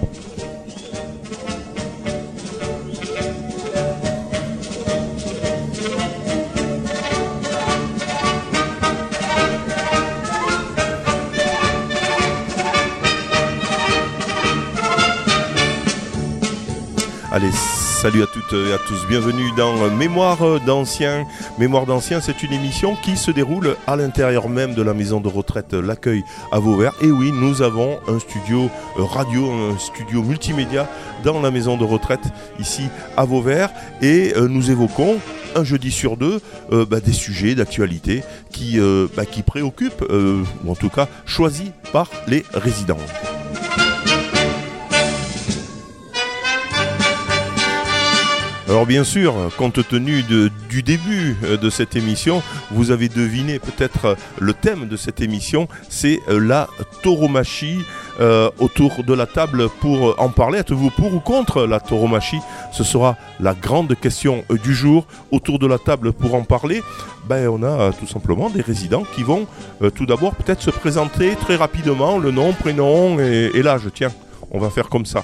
Allez, salut à toutes et à tous. Bienvenue dans Mémoire d'anciens. Mémoire d'anciens, c'est une émission qui se déroule à l'intérieur même de la maison de retraite L'accueil à Vauvert. Et oui, nous avons un studio radio, un studio multimédia dans la maison de retraite ici à Vauvert. Et euh, nous évoquons un jeudi sur deux euh, bah, des sujets d'actualité qui, euh, bah, qui préoccupent, ou en tout cas choisis par les résidents. Alors bien sûr, compte tenu du début euh, de cette émission, vous avez deviné peut-être euh, le thème de cette émission, c'est euh, la tauromachie. autour de la table pour en parler, êtes-vous pour ou contre la tauromachie? Ce sera la grande question du jour. Autour de la table pour en parler, ben, on a tout simplement des résidents qui vont tout d'abord peut-être se présenter très rapidement, le nom, prénom et, et l'âge. Tiens, on va faire comme ça.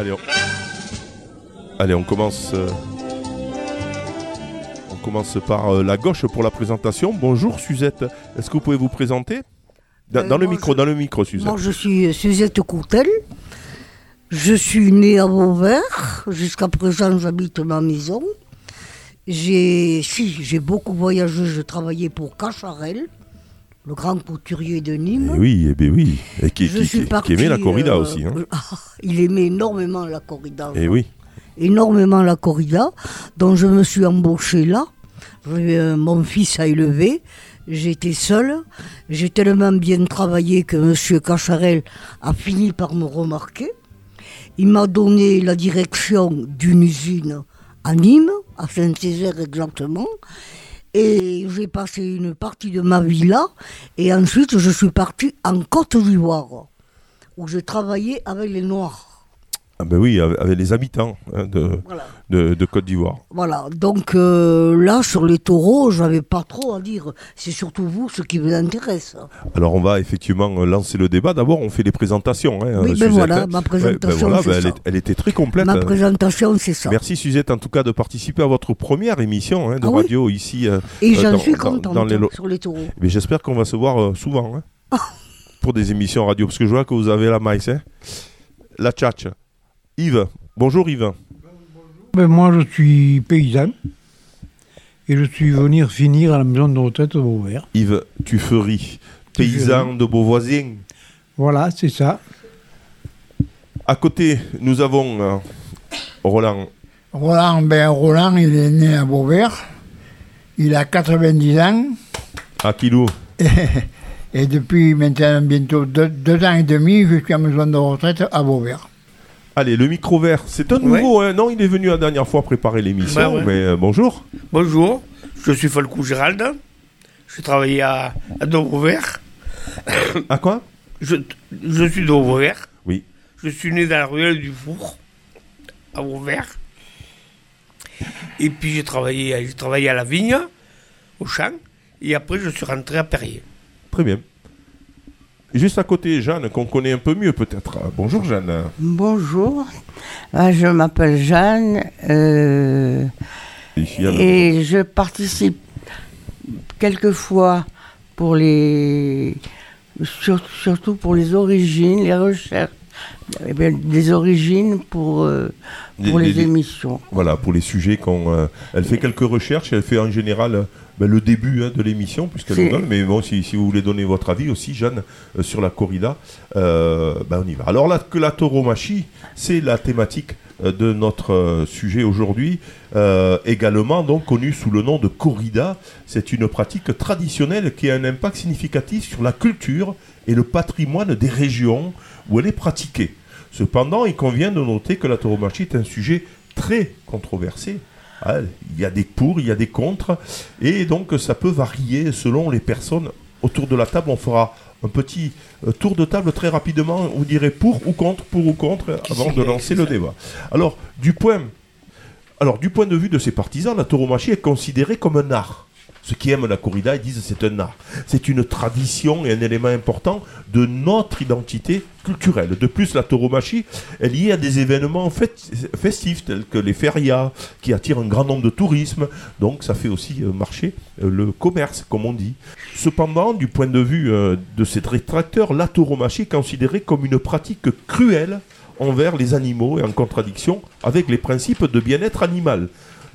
Allez, on, Allez, on commence. Euh, on commence par euh, la gauche pour la présentation. Bonjour Suzette. Est-ce que vous pouvez vous présenter? Dans, Euh, le micro, je- dans le micro, Suzette. Moi, je suis Suzette Courtel. Je suis née à Vauvert. Jusqu'à présent, j'habite ma maison. J'ai si, j'ai beaucoup voyagé. Je travaillais pour Cacharel, le grand couturier de Nîmes. Eh oui, eh ben oui. Et qui, Je qui- suis qui- qui aimait la corrida euh, aussi. Hein. ah, il aimait énormément la corrida. Eh oui. énormément la corrida, donc je me suis embauchée là. Euh, mon fils à élever, j'étais seule. J'ai tellement bien travaillé que M. Cacharel a fini par me remarquer. Il m'a donné la direction d'une usine à Nîmes, à Saint-Césaire exactement. Et j'ai passé une partie de ma vie là. Et ensuite, je suis partie en Côte d'Ivoire, où j'ai travaillé avec les Noirs. Ah ben oui, avec les habitants hein, de, Voilà. de, de Côte d'Ivoire. Voilà, donc euh, là, sur les taureaux, j'avais pas trop à dire. C'est surtout vous, ce qui vous intéresse. Alors on va effectivement euh, lancer le débat. D'abord, on fait les présentations. hein, Oui, ben Suzette, voilà, hein. ma Ouais, présentation, voilà, c'est ben elle, ça. est- elle était très complète. Ma hein. présentation, c'est ça. Merci Suzette en tout cas de participer à votre première émission hein, de Ah oui radio ici. euh, Et euh, j'en suis contente dans les lo- sur les taureaux. Mais j'espère qu'on va se voir euh, souvent hein, Ah. pour des émissions radio parce que je vois que vous avez la maïs. hein. La tchatch. Yves, bonjour Yves. Ben, moi, je suis paysan et je suis venu finir à la maison de retraite de Vauvert. Yves Tuffery, paysan de Beauvoisin. Voilà, c'est ça. À côté, nous avons euh, Roland. Roland, ben Roland, il est né à Beauvert. Il a 90 ans. Akilou. Et depuis maintenant bientôt deux, deux ans et demi, je suis à maison de retraite à Beauvert. Allez, le micro vert, c'est un nouveau. hein. Non, il est venu la dernière fois préparer l'émission. Bah ouais. Mais euh, bonjour. Bonjour, je suis Falcou Gérald. Je travaille à, à Douvres-Vert. À quoi? Je, je suis Douvres-Vert. Oui. Je suis né dans la ruelle du Four, à Vauvert. Et puis j'ai travaillé, j'ai travaillé à la vigne, au champ. Et après, je suis rentré à Perrier. Très bien. Juste à côté, Jeanne, qu'on connaît un peu mieux peut-être. Bonjour Jeanne. Bonjour, Ah, je m'appelle Jeanne euh, et je participe quelquefois pour les, sur- surtout pour les origines, les recherches, eh bien, des origines pour, euh, pour Les- les, les- émissions. Voilà, pour les sujets qu'on. euh, elle fait quelques recherches, elle fait en général ben, le début hein, de l'émission, puisqu'elle nous donne. Mais bon, si, si vous voulez donner votre avis aussi, Jeanne, euh, sur la corrida, euh, ben, on y va. Alors là, que la tauromachie, c'est la thématique euh, de notre sujet aujourd'hui, euh, également donc connue sous le nom de corrida. C'est une pratique traditionnelle qui a un impact significatif sur la culture et le patrimoine des régions où elle est pratiquée. Cependant, il convient de noter que la tauromachie est un sujet très controversé. Ah, Il y a des pour, il y a des contre, et donc ça peut varier selon les personnes autour de la table. On fera un petit euh, tour de table très rapidement. Vous direz pour ou contre, pour ou contre, avant de lancer le débat. Alors, du point, alors, du point de vue de ses partisans, la tauromachie est considérée comme un art. Ceux qui aiment la corrida, ils disent c'est un art. C'est une tradition et un élément important de notre identité culturelle. De plus, la tauromachie est liée à des événements festifs tels que les férias qui attirent un grand nombre de tourisme. Donc ça fait aussi euh, marcher euh, le commerce, comme on dit. Cependant, du point de vue euh, de ces rétracteurs, la tauromachie est considérée comme une pratique cruelle envers les animaux et en contradiction avec les principes de bien-être animal.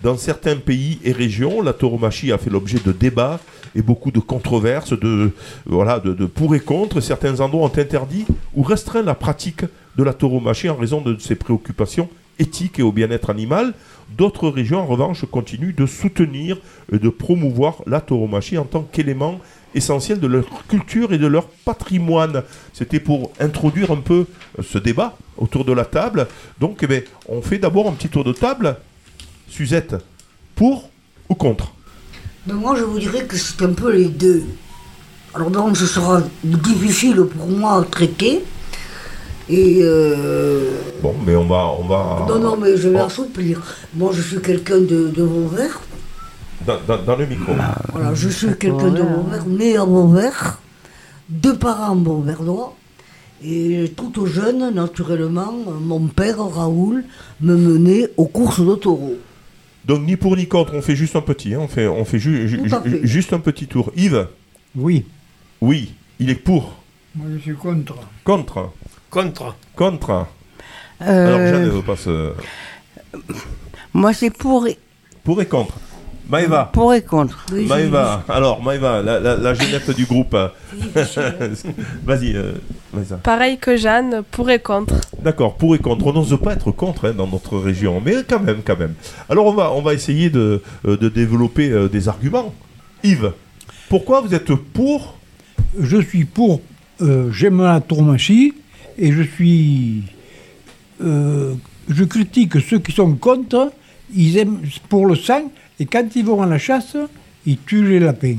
Dans certains pays et régions, la tauromachie a fait l'objet de débats et beaucoup de controverses, de, voilà, de, pour et contre. Certains endroits ont interdit ou restreint la pratique de la tauromachie en raison de ses préoccupations éthiques et au bien-être animal. D'autres régions, en revanche, continuent de soutenir et de promouvoir la tauromachie en tant qu'élément essentiel de leur culture et de leur patrimoine. C'était pour introduire un peu ce débat autour de la table. Donc, eh ben, on fait d'abord un petit tour de table. Suzette, pour ou contre? Ben, moi, je vous dirais que c'est un peu les deux. Alors donc, ce sera difficile pour moi à traiter. Et euh, Bon, mais on va, on va non, non, mais je vais Oh, assouplir. Moi, je suis quelqu'un de, de Vauvert. dans, dans- dans le micro. Voilà, je suis quelqu'un de Vauvert, né à Vauvert, deux parents Vauverdois. Et tout au jeune, naturellement, mon père, Raoul, me menait aux courses de taureaux. Donc ni pour ni contre, on fait juste un petit, hein, on fait, on fait ju- ju- Tout à ju- fait. juste un petit tour. Yves, Oui. oui, il est pour, Moi, je suis contre. contre, Contre. contre. Euh, Alors Jeanne ne veut pas se... moi, c'est pour, Pour et contre. Maëva, pour et contre. Oui, Maëva, alors Maëva, la, la, du groupe. Vas-y, euh, Maëva. Pareil que Jeanne, pour et contre. D'accord, pour et contre. On n'ose pas être contre hein, dans notre région, mais quand même, quand même. Alors on va, on va essayer de, euh, de développer euh, des arguments. Yves, pourquoi vous êtes pour? Je suis pour. euh, J'aime la tourmachie et je suis. euh, je critique ceux qui sont contre. Ils aiment pour le sang et quand ils vont à la chasse, ils tuent les lapins.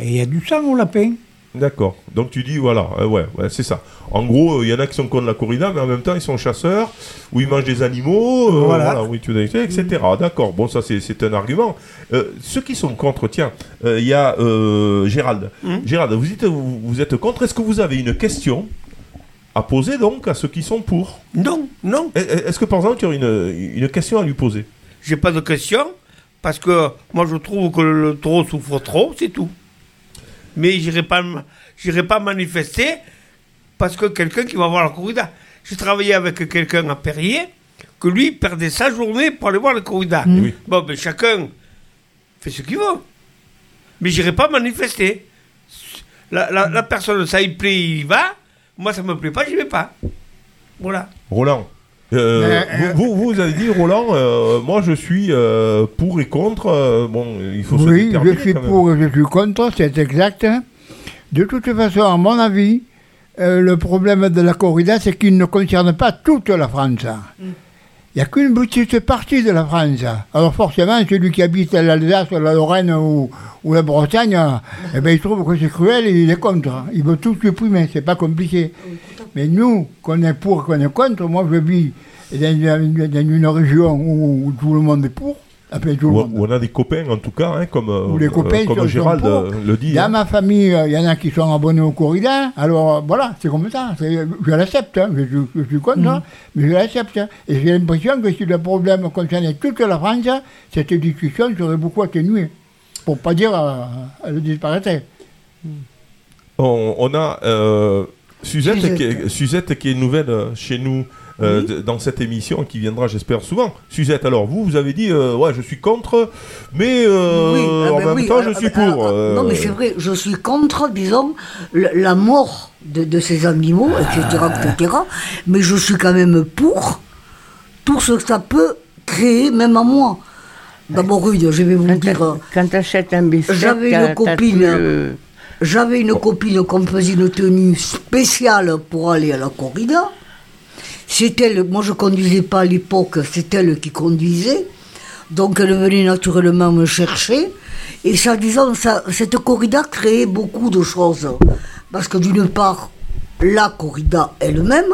Et il y a du sang au lapin. D'accord. Donc tu dis, voilà, euh, ouais, ouais c'est ça. En gros, il y en a qui sont contre la corrida, mais en même temps, ils sont chasseurs, ou ils mangent des animaux, euh, Voilà. voilà, oui, tu as été, etc. D'accord, bon, ça, c'est- c'est un argument. Euh, ceux qui sont contre, tiens, euh, il y a euh, Gérald. Gérald, vous êtes, vous, vous êtes contre. Est-ce que vous avez une question à poser, donc, à ceux qui sont pour? Non, non. Est- Est-ce que, par exemple, tu aurais une, une question à lui poser? J'ai pas de question. Parce que moi, je trouve que le taureau souffre trop, c'est tout. Mais j'irai pas, j'irai pas manifester parce que quelqu'un qui va voir la corrida. J'ai travaillé avec quelqu'un à Perrier que lui perdait sa journée pour aller voir la corrida. Oui. Bon, ben chacun fait ce qu'il veut. Mais j'irai pas manifester. La, la- la personne, ça il plaît, il y va. Moi, ça me plaît pas, j'y vais pas. Voilà. Roland euh, Euh, vous, vous, vous avez dit, Roland, euh, moi je suis euh, pour et contre. euh, bon, il faut se Oui, je suis quand même. pour et je suis contre, c'est exact. De toute façon, à mon avis, euh, le problème de la corrida, c'est qu'il ne concerne pas toute la France. Il n'y a qu'une petite partie de la France. Alors forcément, celui qui habite l'Alsace, la Lorraine ou, ou la Bretagne, eh ben, il trouve que c'est cruel et il est contre. Il veut tout supprimer, c'est pas compliqué. Mais nous, qu'on est pour, qu'on est contre, moi je vis dans une, dans une région où, où tout le monde est pour. Enfin, tout le Ou, monde. on a des copains, en tout cas, hein, comme, euh, Ou les copains comme sont- sont Gérald pour. euh, le dit. Dans hein. ma famille, euh, il y en a qui sont abonnés au corrida. Alors euh, voilà, c'est comme ça. Je l'accepte, hein. je, suis- je suis contre, hein, mais je l'accepte. Et j'ai l'impression que si le problème concernait toute la France, cette discussion serait beaucoup atténuée. Pour pas dire euh, elle disparaîtrait. On, on a euh, Suzette, Suzette. Qui est, Suzette qui est nouvelle euh, chez nous euh, Oui. dans cette émission et qui viendra, j'espère, souvent. Suzette, alors vous, vous avez dit, euh, ouais, je suis contre, mais euh, Oui, ah en ben même oui, temps, ah, je ah, suis ben, pour. ah, euh, Non, mais c'est vrai, je suis contre, disons, la, mort de, de ces animaux, etc., etc. Mais je suis quand même pour tout ce que ça peut créer, même à moi. D'abord, je vais vous Quand dire, euh, tu achètes un biscuit, J'avais une copine. J'avais une copine qui me faisait une tenue spéciale pour aller à la corrida. C'est elle, moi je conduisais pas à l'époque, c'est elle qui conduisait. Donc elle venait naturellement me chercher. Et ça, disons, ça, cette corrida créait beaucoup de choses. Parce que d'une part, la corrida elle-même,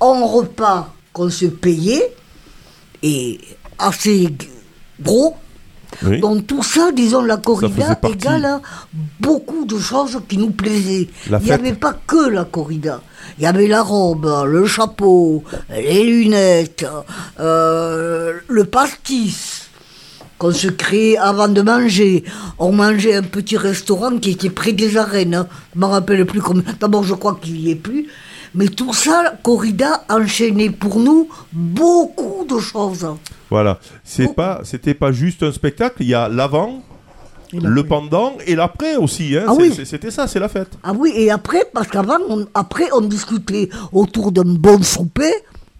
un repas qu'on se payait, et assez gros, Oui. Donc tout ça, disons, la corrida égale à beaucoup de choses qui nous plaisaient. La Il n'y avait pas que la corrida. Il y avait la robe, le chapeau, les lunettes, euh, le pastis qu'on se créait avant de manger. On mangeait un petit restaurant qui était près des arènes. hein. Je ne me rappelle plus comment. D'abord, je crois qu'il n'y est plus. Mais tout ça, corrida enchaînait pour nous beaucoup de choses. Voilà. C'est Oh. pas, c'était pas juste un spectacle. Il y a l'avant, le pendant et l'après aussi. hein. Ah oui. C'était ça, c'est la fête. Ah oui, et après, parce qu'avant, on, après, on discutait autour d'un bon souper,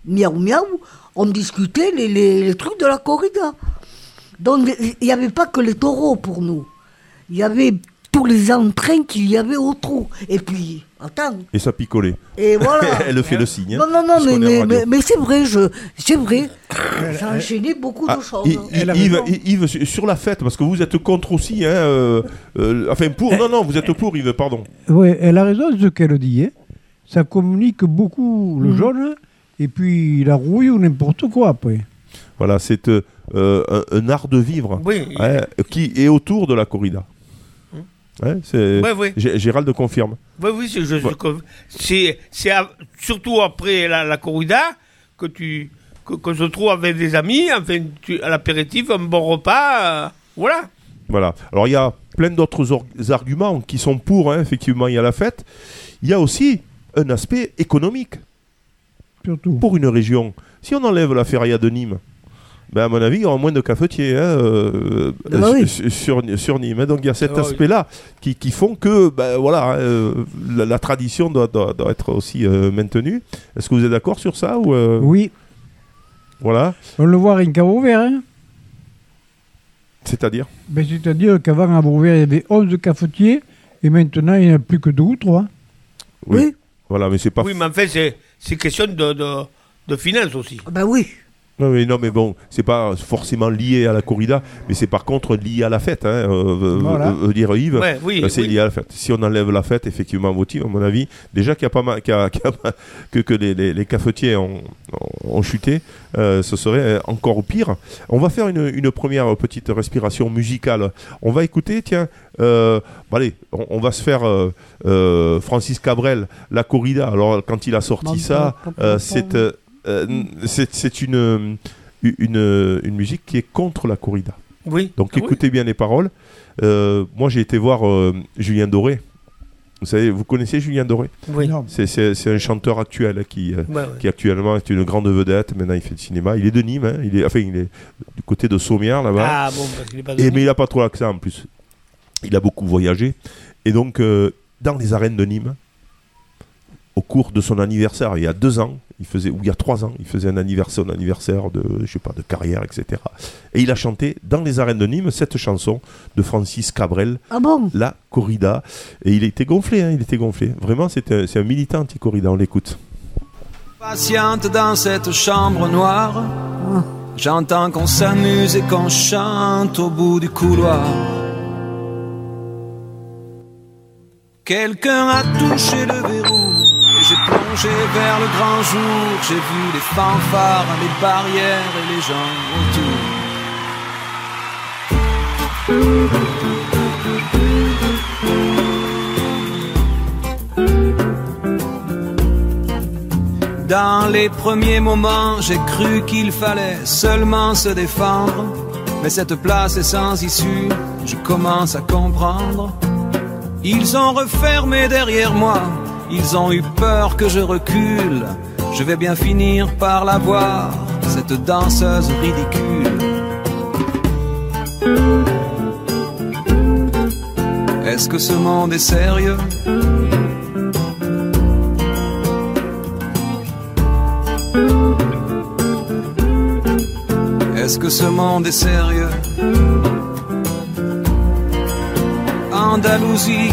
miaou miaou, on discutait les, les- les trucs de la corrida. Donc, il n'y avait pas que les taureaux pour nous. Il y avait tous les entrains qu'il y avait autour. Et puis, attends, Et ça picolait. et voilà. Elle fait le signe. hein, non, non, non, mais, mais, radio. mais, mais c'est vrai, je, c'est vrai. Ça enchaînait beaucoup Ah, de choses. I- I- Elle a Yves, sur- la fête, parce que vous êtes contre aussi, hein, euh, euh, enfin pour, non, non, vous êtes pour Yves, pardon. Oui, elle a raison de ce qu'elle dit. hein. Ça communique beaucoup le Mhm. jaune et puis la rouille ou n'importe quoi après. Voilà, c'est euh, euh, un, un art de vivre Oui. hein, qui est autour de la corrida. Ouais, c'est- Ouais, ouais. Gé- Gérald confirme. Oui, oui, c'est, je- je- Ouais. c'est, surtout après la, la corrida que tu que, que se trouve avec des amis, enfin, tu, à l'apéritif, un bon repas, euh, voilà. Voilà. Alors il y a plein d'autres arguments qui sont pour, hein, effectivement, il y a la fête. Il y a aussi un aspect économique Surtout. pour une région. Si on enlève la feria de Nîmes, ben à mon avis, il y aura moins de cafetiers hein, euh, Ah bah oui. sur, sur- sur Nîmes. hein. Donc il y a cet Ah oui. aspect-là qui, qui font que ben, voilà, hein, euh, la, la tradition doit, doit- doit être aussi euh, maintenue. Est-ce que vous êtes d'accord sur ça ou euh, Oui, Voilà. on le voit rien qu'à. Hein. C'est-à-dire? Ben, C'est-à-dire qu'avant à Vauvert, il y avait 11 cafetiers et maintenant il n'y en a plus que deux ou trois. Oui, Voilà, mais c'est pas. Oui, mais en fait, c'est, c'est question de, de, de finances aussi. ben oui. Non mais, non, mais bon, c'est pas forcément lié à la corrida, mais c'est par contre lié à la fête. Hein, euh, Voilà. euh, euh, dire Yves, Ouais, oui, c'est oui. lié à la fête. Si on enlève la fête, effectivement, motif, à mon avis, déjà qu'il y a pas mal, qu'il y a- qu'il y a pas- que, que les, les, les cafetiers ont, ont- chuté, euh, ce serait encore pire. On va faire une, une première petite respiration musicale. On va écouter, tiens, euh, bon, allez, on, on va se faire euh, euh, Francis Cabrel, la corrida. Alors quand il a sorti ça, euh, c'est c'est une, une, une musique qui est contre la corrida. Oui. Donc Ah oui. écoutez bien les paroles. Euh, moi j'ai été voir euh, Julien Doré. Vous savez, vous connaissez Julien Doré? Oui. C'est- C'est c'est un chanteur actuel hein, qui, euh, Ouais, ouais. qui actuellement est une grande vedette. Maintenant il fait du cinéma. Il est de Nîmes. hein. Il est, enfin, il est du côté de Sommières là-bas. Ah bon, parce qu'il est pas Et, de mais il n'a pas trop l'accent en plus. Il a beaucoup voyagé. Et donc, euh, dans les arènes de Nîmes, au cours de son anniversaire, il y a deux ans, il faisait, ou il y a trois ans, il faisait un anniversaire, un anniversaire de, je sais pas, de carrière, etc. Et il a chanté dans les arènes de Nîmes cette chanson de Francis Cabrel, Ah bon? La Corrida. Et il était gonflé, hein, il était gonflé. Vraiment, c'est un, c'est un militant anti-corrida, on l'écoute. Patiente dans cette chambre noire. J'entends qu'on s'amuse et qu'on chante au bout du couloir. Quelqu'un a touché le verrou vers le grand jour. J'ai vu les fanfares, les barrières et les gens autour. Dans les premiers moments, j'ai cru qu'il fallait seulement se défendre. Mais cette place est sans issue, je commence à comprendre. Ils ont refermé derrière moi, ils ont eu peur que je recule. Je vais bien finir par la voir, cette danseuse ridicule. Est-ce que ce monde est sérieux? Est-ce que ce monde est sérieux? Andalousie,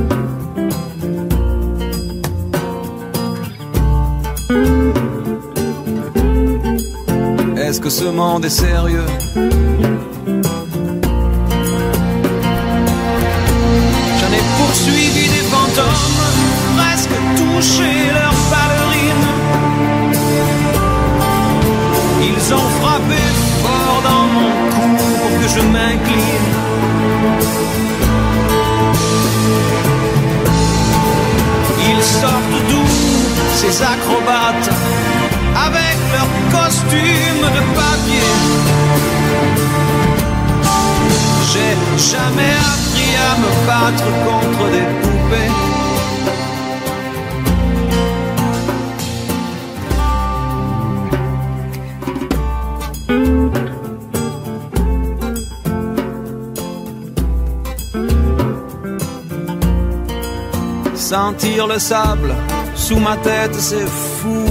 Que ce monde est sérieux J'en ai poursuivi des fantômes, presque touché leur ballerine. Ils ont frappé fort dans mon cou pour que je m'incline. Ils sortent d'où ces acrobates? Avec leurs costumes de papier. J'ai jamais appris à me battre contre des poupées. Sentir le sable sous ma tête, c'est fou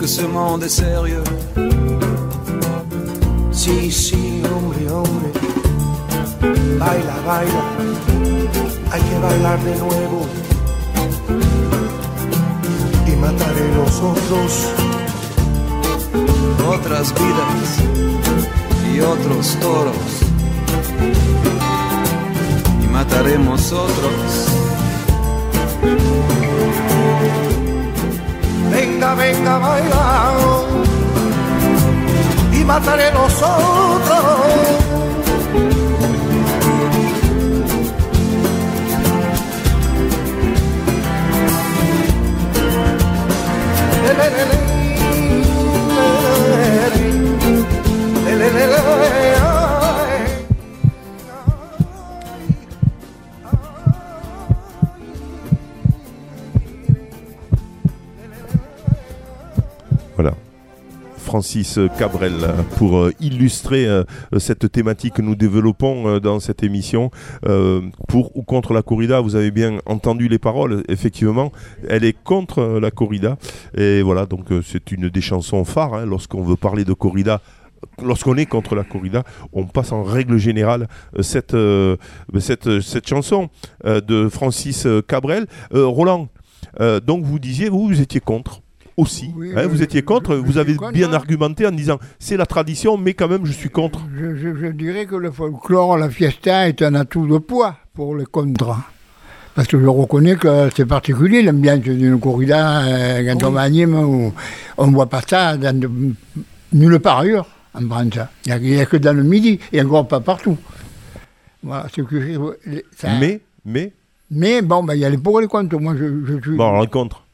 Que ce monde est sérieux Sí, sí, hombre, hombre. Baila, baila. Hay que bailar de nuevo. Y mataré los otros. Otras vidas y otros toros. Y mataremos otros. Venga, venga, baila. Y mataré los otros. Francis Cabrel pour euh, illustrer euh, cette thématique que nous développons euh, dans cette émission. Pour ou contre la corrida, vous avez bien entendu les paroles, effectivement, elle est contre la corrida. Et voilà, donc c'est une des chansons phares hein, lorsqu'on veut parler de corrida. Lorsqu'on est contre la corrida, on passe en règle générale euh, cette, chanson de Francis Cabrel. Roland, donc vous disiez, vous étiez contre aussi. Oui, hein, je- vous étiez contre, je- vous avez contre, bien hein. argumenté en disant c'est la tradition, mais quand même je suis contre. Je, dirais que le folklore, la fiesta est un atout de poids pour les contrats. Parce que je reconnais que c'est particulier l'ambiance d'une corrida euh, quand on va à Nîmes, où on ne voit pas ça dans de- nulle part ailleurs en France. Il n'y a, que dans le midi et encore pas partout. Voilà, ce que je- ça- Mais, mais, mais bon, ben, il y a les pour et les contre. Moi, je, je suis. bon, alors, contre.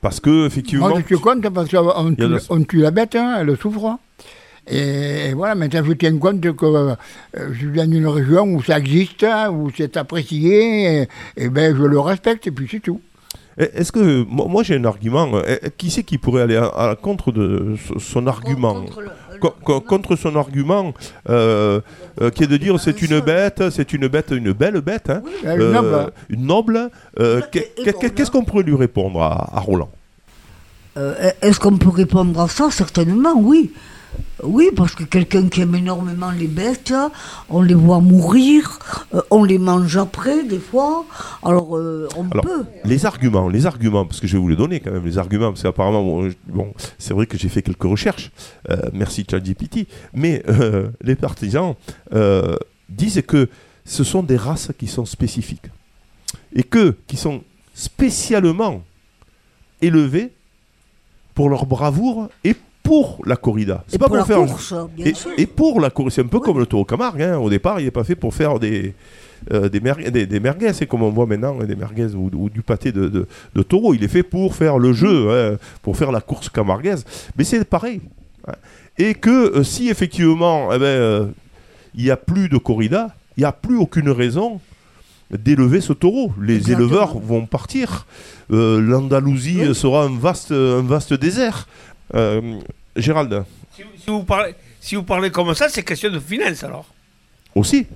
Parce que, effectivement. Moi, je suis contre parce qu'on tue, la- on tue la bête, hein, elle souffre. Et, et voilà, maintenant je tiens compte que euh, je viens d'une région où ça existe, hein, où c'est apprécié, et, et ben je le respecte, et puis c'est tout. Est-ce que. Moi, moi, j'ai un argument. eh, Qui c'est qui pourrait aller à, à la contre de so- son argument? Contre le- Co- co- contre son argument, euh, euh, qui est de dire c'est une bête, c'est une bête, une belle bête, hein, Euh, noble. une noble. euh. Qu'est-ce qu'on pourrait lui répondre à, à Roland? Euh, Est-ce qu'on peut répondre à ça? Certainement, oui. Oui, parce que quelqu'un qui aime énormément les bêtes, on les voit mourir, euh, on les mange après, des fois. Alors, euh, on Alors, peut. Les arguments, les arguments, parce que je vais vous les donner quand même, les arguments, parce qu'apparemment, bon, c'est vrai que j'ai fait quelques recherches, euh, merci ChatGPT, mais euh, les partisans disent que ce sont des races qui sont spécifiques et que qui sont spécialement élevées pour leur bravoure et pour la corrida. Et pas pour faire course, bien et, sûr. et pour la corrida, c'est un peu Oui. comme le taureau Camargue. hein. Au départ, il n'est pas fait pour faire des, euh, des, mer- des, des merguez, c'est comme on voit maintenant, hein, des merguez ou, ou du pâté de, de- de taureau. Il est fait pour faire le jeu, hein, pour faire la course camarguaise. Mais c'est pareil. hein. Et que euh, si effectivement, eh ben, euh, il n'y a plus de corrida, il n'y a plus aucune raison d'élever ce taureau. Les Exactement. éleveurs vont partir. Euh, L'Andalousie sera un vaste, un vaste désert. Euh, Gérald, Si, si vous parlez, si vous parlez comme ça, c'est question de finance alors. aussi.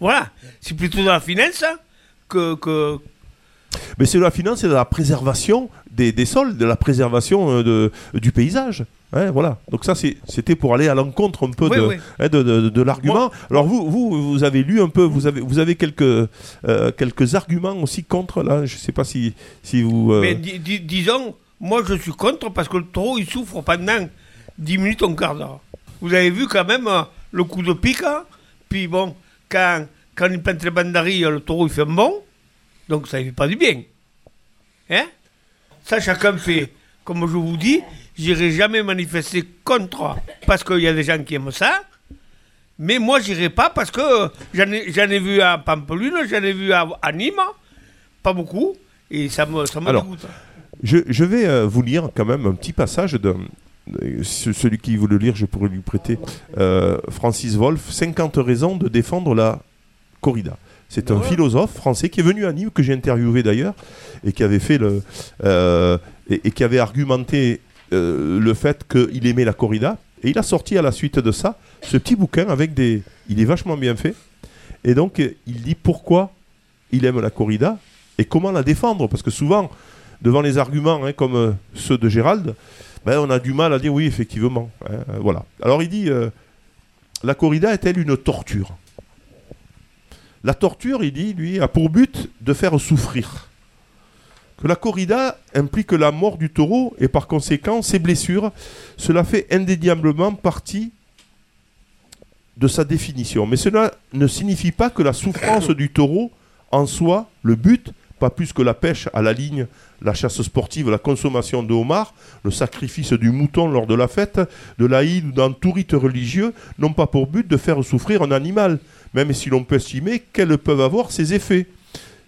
Voilà. C'est plutôt dans la finance hein, que. que... Mais c'est de la finance et de la préservation des, des sols, de la préservation euh, de, du paysage. Hein, voilà. Donc ça, c'était pour aller à l'encontre un peu Oui, de, oui. hein, de, de- de l'argument. Alors vous, vous, vous avez lu un peu, vous avez, vous avez quelques, euh, quelques arguments aussi contre là. Je sais pas si, si vous. euh, Mais di- di- disons, moi je suis contre parce que le taureau il souffre pendant 10 minutes, un quart d'heure. Vous avez vu quand même euh, le coup de pique, hein puis bon, quand, quand il peinte les bandarilles, le taureau il fait un bon, donc ça ne fait pas du bien. Hein? Ça chacun fait. Comme je vous dis, j'irai jamais manifester contre parce qu'il y a des gens qui aiment ça. Mais moi, j'irai pas parce que j'en ai, j'en ai vu à Pampelune, j'en ai vu à, à Nîmes, pas beaucoup, et ça me, ça me Alors, dégoûte. Je, je vais euh, vous lire quand même un petit passage de. Celui qui veut le lire, je pourrais lui prêter. Euh, Francis Wolff, 50 raisons de défendre la corrida. C'est un philosophe français qui est venu à Nîmes, que j'ai interviewé d'ailleurs, et qui avait fait le. euh, et, et qui avait argumenté euh, le fait qu'il aimait la corrida. Et il a sorti à la suite de ça ce petit bouquin avec des. Il est vachement bien fait. Et donc, il dit pourquoi il aime la corrida et comment la défendre. Parce que souvent, devant les arguments hein, comme ceux de Gérald, ben, on a du mal à dire oui, effectivement. hein, euh, voilà. Alors il dit euh, La corrida est-elle une torture? La torture, il dit, lui, a pour but de faire souffrir. Que la corrida implique la mort du taureau et par conséquent ses blessures, cela fait indéniablement partie de sa définition. Mais cela ne signifie pas que la souffrance du taureau en soit le but, pas plus que la pêche à la ligne, la chasse sportive, la consommation de homard, le sacrifice du mouton lors de la fête, de l'Aïd ou d'un tout rite religieux, n'ont pas pour but de faire souffrir un animal, même si l'on peut estimer quels peuvent avoir ces effets.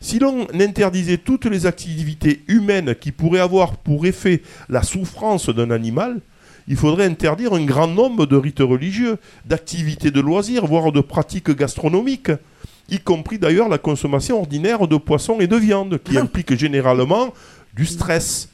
Si l'on interdisait toutes les activités humaines qui pourraient avoir pour effet la souffrance d'un animal, il faudrait interdire un grand nombre de rites religieux, d'activités de loisirs, voire de pratiques gastronomiques, y compris d'ailleurs la consommation ordinaire de poissons et de viande, qui implique généralement du stress,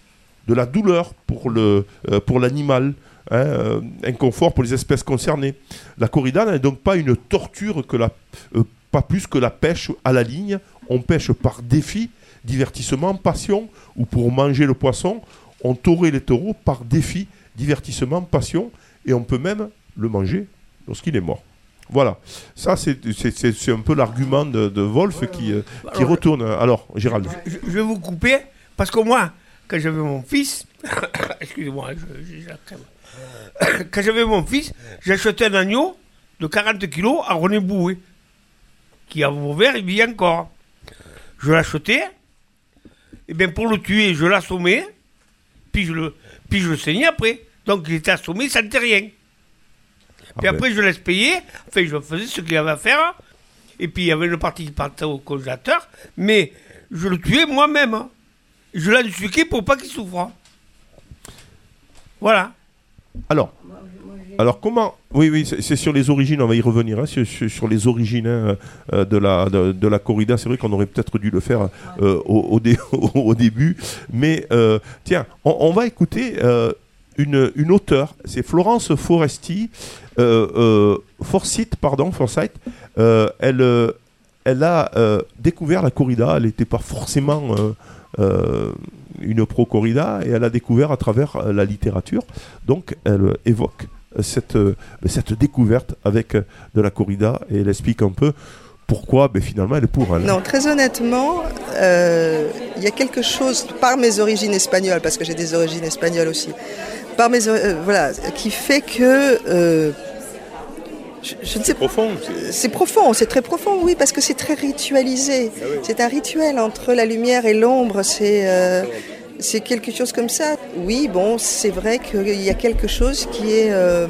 de la douleur pour euh, pour l'animal, hein, euh, inconfort pour les espèces concernées. La corrida n'est donc pas une torture que la euh, pas plus que la pêche à la ligne. On pêche par défi, divertissement, passion, ou pour manger le poisson, on taurait les taureaux par défi, divertissement, passion, et on peut même le manger lorsqu'il est mort. Voilà, ça c'est un peu l'argument de, de Wolf qui, euh, qui Alors, retourne. Alors, Gérald. Je, je vais vous couper parce que moi, quand j'avais mon fils, excusez-moi, quand j'avais mon fils, j'achetais un agneau de 40 kilos à René Boué, qui a ouvert, il vit encore. Je l'achetais, et bien pour le tuer, je l'assommais, puis je le, puis je le saignais après. Donc il était assommé, ça ne sentait rien. Puis Ah ben. après, je laisse payer. Enfin, je faisais ce qu'il y avait à faire. Et puis, il y avait une partie qui partait au congélateur. Mais je le tuais moi-même. hein. Je l'ai suqué pour pas qu'il souffre. hein. Voilà. Alors, alors comment Oui, oui, c'est sur les origines. On va y revenir hein, sur, les origines hein, euh, de la de, de la corrida. C'est vrai qu'on aurait peut-être dû le faire euh, au, au dé- au début, mais euh, tiens, on, on va écouter euh, une, auteure. C'est Florence Foresti, euh, euh, Forsyth, pardon, Forsyth. Euh, elle elle a découvert la corrida. Elle n'était pas forcément une pro-corrida et elle a découvert à travers la littérature. Donc elle évoque cette, cette découverte avec de la corrida et elle explique un peu pourquoi ben, finalement elle est pour elle. Non, très honnêtement, il y a quelque chose, par mes origines espagnoles, parce que j'ai des origines espagnoles aussi, par mes, or- euh, voilà, qui fait que... euh, je, je ne sais profond. C'est profond, c'est très profond, oui, parce que c'est très ritualisé. C'est un rituel entre la lumière et l'ombre, c'est euh, c'est quelque chose comme ça. Oui, bon, c'est vrai qu'il y a quelque chose qui est euh,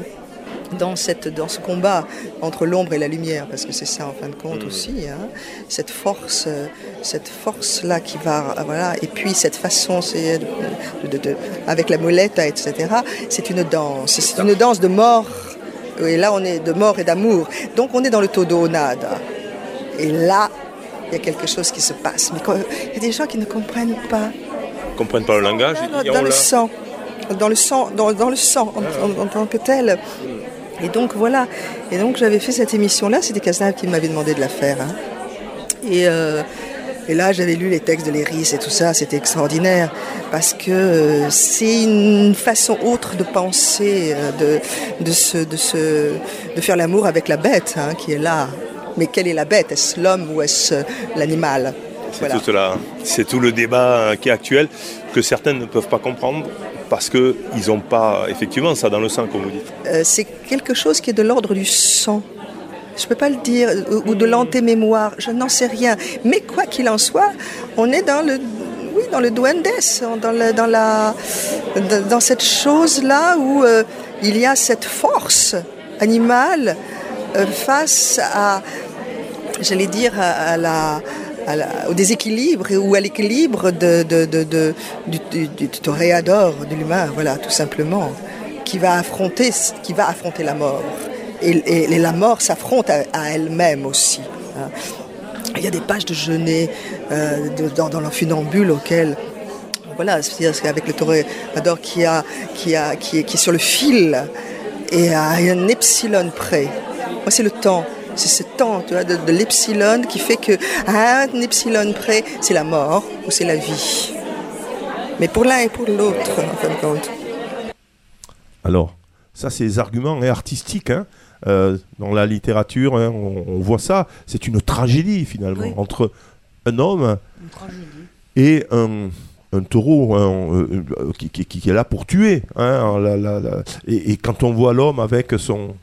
dans, cette, dans ce combat entre l'ombre et la lumière, parce que c'est ça en fin de compte aussi, hein, cette force, euh, cette force-là qui va, voilà, et puis cette façon, c'est de- de- de- avec la molette, etc. C'est une danse, c'est une danse de mort. Et là, on est de mort et d'amour. Donc, on est dans le taux d'onade. Et là, il y a quelque chose qui se passe. Mais il y a des gens qui ne comprennent pas. Ils comprennent pas le langage. Dans, le l'a- sang, dans le sang, dans, dans le sang en, en- en tant que tel. Et donc voilà. Et donc j'avais fait cette émission-là. C'était Cazenave qui m'avait demandé de la faire. hein. Et, euh, et là, j'avais lu les textes de Léris et tout ça. C'était extraordinaire parce que euh, c'est une façon autre de penser, euh, de, de, se, de, se, de faire l'amour avec la bête hein, qui est là. Mais quelle est la bête? Est-ce l'homme ou est-ce l'animal? C'est Voilà. tout, cela- c'est tout le débat qui est actuel que certains ne peuvent pas comprendre parce qu'ils n'ont pas effectivement ça dans le sang, comme vous dites. Euh, c'est quelque chose qui est de l'ordre du sang. Je ne peux pas le dire, ou, de l'antémémoire, je n'en sais rien. Mais quoi qu'il en soit, on est dans le, oui, dans le duendes, dans, la, dans, cette chose-là où euh, il y a cette force animale euh, face à, j'allais dire, à la, au déséquilibre ou à l'équilibre de, du, toréador, de l'humain, voilà, tout simplement, qui va affronter, qui va affronter la mort. Et, la mort s'affronte à, elle-même aussi. hein. Il y a des pages de Genet euh, dans, dans l'enfunambule auquel voilà, c'est-à-dire qu'avec le toréador qui, a, qui, a, qui, est, qui est sur le fil et à un epsilon près. Moi, c'est le temps. C'est ce temps tu vois, de, de l'epsilon qui fait que à un epsilon près, c'est la mort ou c'est la vie. Mais pour l'un et pour l'autre, en fin de compte. Alors, ça, c'est les arguments hein, artistiques. hein. Euh, dans la littérature, hein, on, on voit ça. C'est une tragédie, finalement, Oui. entre un homme et un, un taureau hein, euh, euh, qui, qui- qui est là pour tuer. hein, la- la- la- Et, et quand on voit l'homme avec son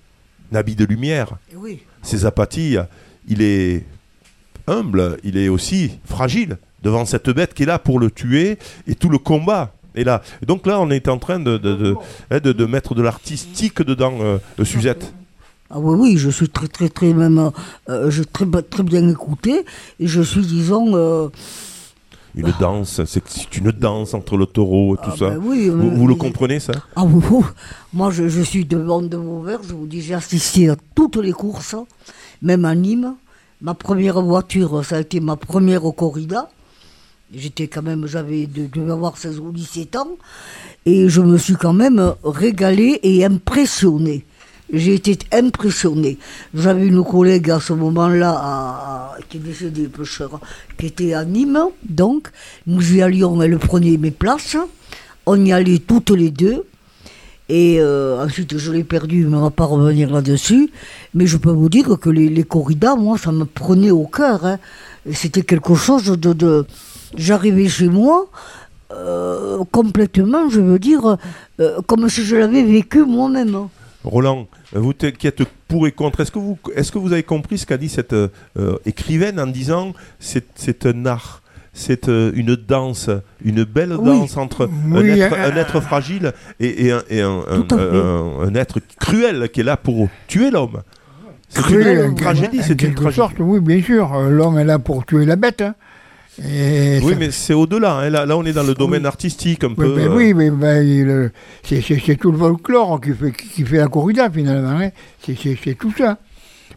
habit de lumière, oui. Ses apathie, il est humble, il est aussi fragile devant cette bête qui est là pour le tuer et tout le combat est là. Et donc là, on est en train de, de, de, hein, de- de mettre de l'artistique dedans, euh, le Suzette. Ah oui, oui, je suis très, très, très, même, euh, je très, très bien écouté. Et je suis, disons, euh, Une danse, c'est une danse entre le taureau et tout Ah ça. ben oui, vous, le comprenez ça? Ah oui, oui. moi je, je suis devant de Vauvert, je vous dis, j'ai assisté à toutes les courses, même à Nîmes. Ma première voiture, ça a été ma première corrida. J'étais quand même, j'avais, de, devais avoir 16 ou 17 ans. Et je me suis quand même régalé et impressionné. J'ai été impressionné. J'avais une collègue à ce moment-là, qui est décédée, pêcheur, qui était à Nîmes, donc. Nous y allions, elle prenait mes places. On y allait toutes les deux. Et euh, ensuite, je l'ai perdu, mais on ne va pas revenir là-dessus. Mais je peux vous dire que les, corridas, moi, ça me prenait au cœur. hein. C'était quelque chose de... J'arrivais chez moi, euh, complètement, je veux dire, euh, comme si je l'avais vécu moi-même. Roland, vous t- qui êtes pour et contre, est-ce que vous, est-ce que vous avez compris ce qu'a dit cette euh, euh, écrivaine en disant c'est, c'est un art c'est euh, une danse, une belle Oui. danse entre un, être, euh, un être fragile et, et un, et être cruel qui est là pour tuer l'homme. C'est Cruel, une tragédie, c'est une quelque tragédie. sorte, oui, bien sûr. Euh, L'homme est là pour tuer la bête. hein. Et Oui, ça- mais c'est au-delà. hein. Là, là, on est dans le domaine artistique un Oui, peu. ben euh, oui, mais ben, c'est tout le folklore qui fait, qui fait la corrida finalement. hein. C'est tout ça.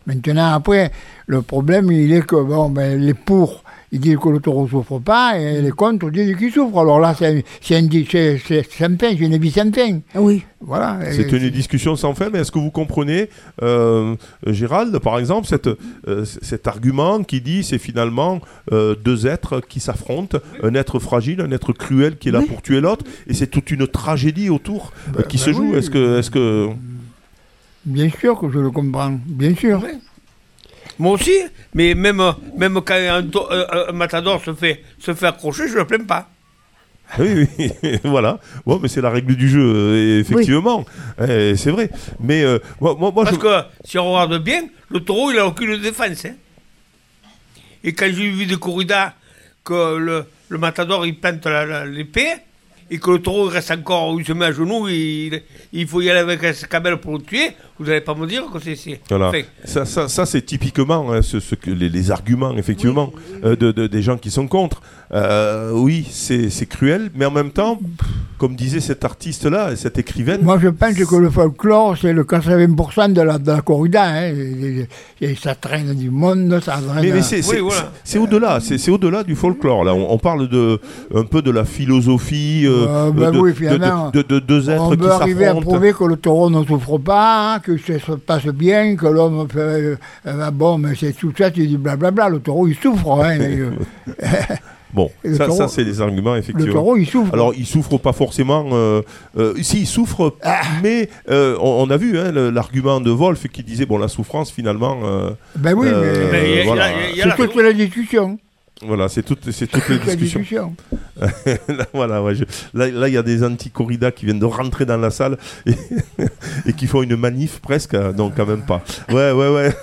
Maintenant, après, le problème, il est que bon, ben, les pour, ils disent que le taureau ne souffre pas, et les contre disent qu'il souffre. Alors là, c'est un- c'est un di- c'est- c'est sans fin, c'est une vie sans fin. Ah oui. Voilà. C'est une discussion sans fin, mais est-ce que vous comprenez, euh, Gérald, par exemple, cette, euh, cet argument qui dit c'est finalement euh, deux êtres qui s'affrontent, un être fragile, un être cruel qui est là Oui. pour tuer l'autre, et c'est toute une tragédie autour euh, qui ben se joue. oui. Est-ce que, est-ce que Bien sûr que je le comprends, bien sûr. Moi aussi, mais même, euh, même quand un, to- euh, un matador se fait, se fait accrocher, je ne le plains pas. oui, oui, voilà. Bon, mais c'est la règle du jeu, euh, effectivement. Eh, c'est vrai. Mais euh, moi, moi, Parce je- que si on regarde bien, le taureau, il n'a aucune défense. hein. Et quand j'ai vu des corridas que le, le matador, il plante la- la- l'épée, et que le taureau il reste encore, il se met à genoux, il, il faut y aller avec sa camelle pour le tuer, vous n'allez pas me dire que c'est... Voilà. enfin, Ça, ça, ça, c'est typiquement hein, ce, ce que les, les arguments, effectivement, euh, de, de- des gens qui sont contre. Euh, oui, c'est cruel, mais en même temps, comme disait cet artiste-là, cette écrivaine. Moi, je pense que le folklore, c'est le 80% de la, de la corrida. Hein. Et- et- et ça traîne du monde, ça traîne. Mais, mais c'est Oui, voilà. au-delà, c'est au-delà du folklore. Là, on, on parle de un peu de la philosophie, euh, Euh, ben de, oui, de- finalement, de- de- de deux êtres On qui veut arriver à s'affrontent. prouver que le taureau ne souffre pas, hein, que ça se passe bien, que l'homme fait. euh, bon, mais c'est tout ça, tu dis blablabla. Le taureau, il souffre. Hein, mais, euh, Bon, le ça, taureau- ça, c'est des arguments le effectivement. taureau, il souffre. Alors, il souffre pas forcément. Euh, euh, si, il souffre, Ah. mais euh, on, on a vu hein, le- l'argument de Wolf qui disait bon, la souffrance finalement. euh, ben oui, euh, mais. Il y a- voilà. C'est toute la discussion. Voilà, c'est toutes, c'est toutes les discussions. discussion. Là, voilà, ouais, je- là, là, il y a des anti-corridas qui viennent de rentrer dans la salle et, et qui font une manif presque, euh, donc quand même pas. Ouais, ouais, ouais.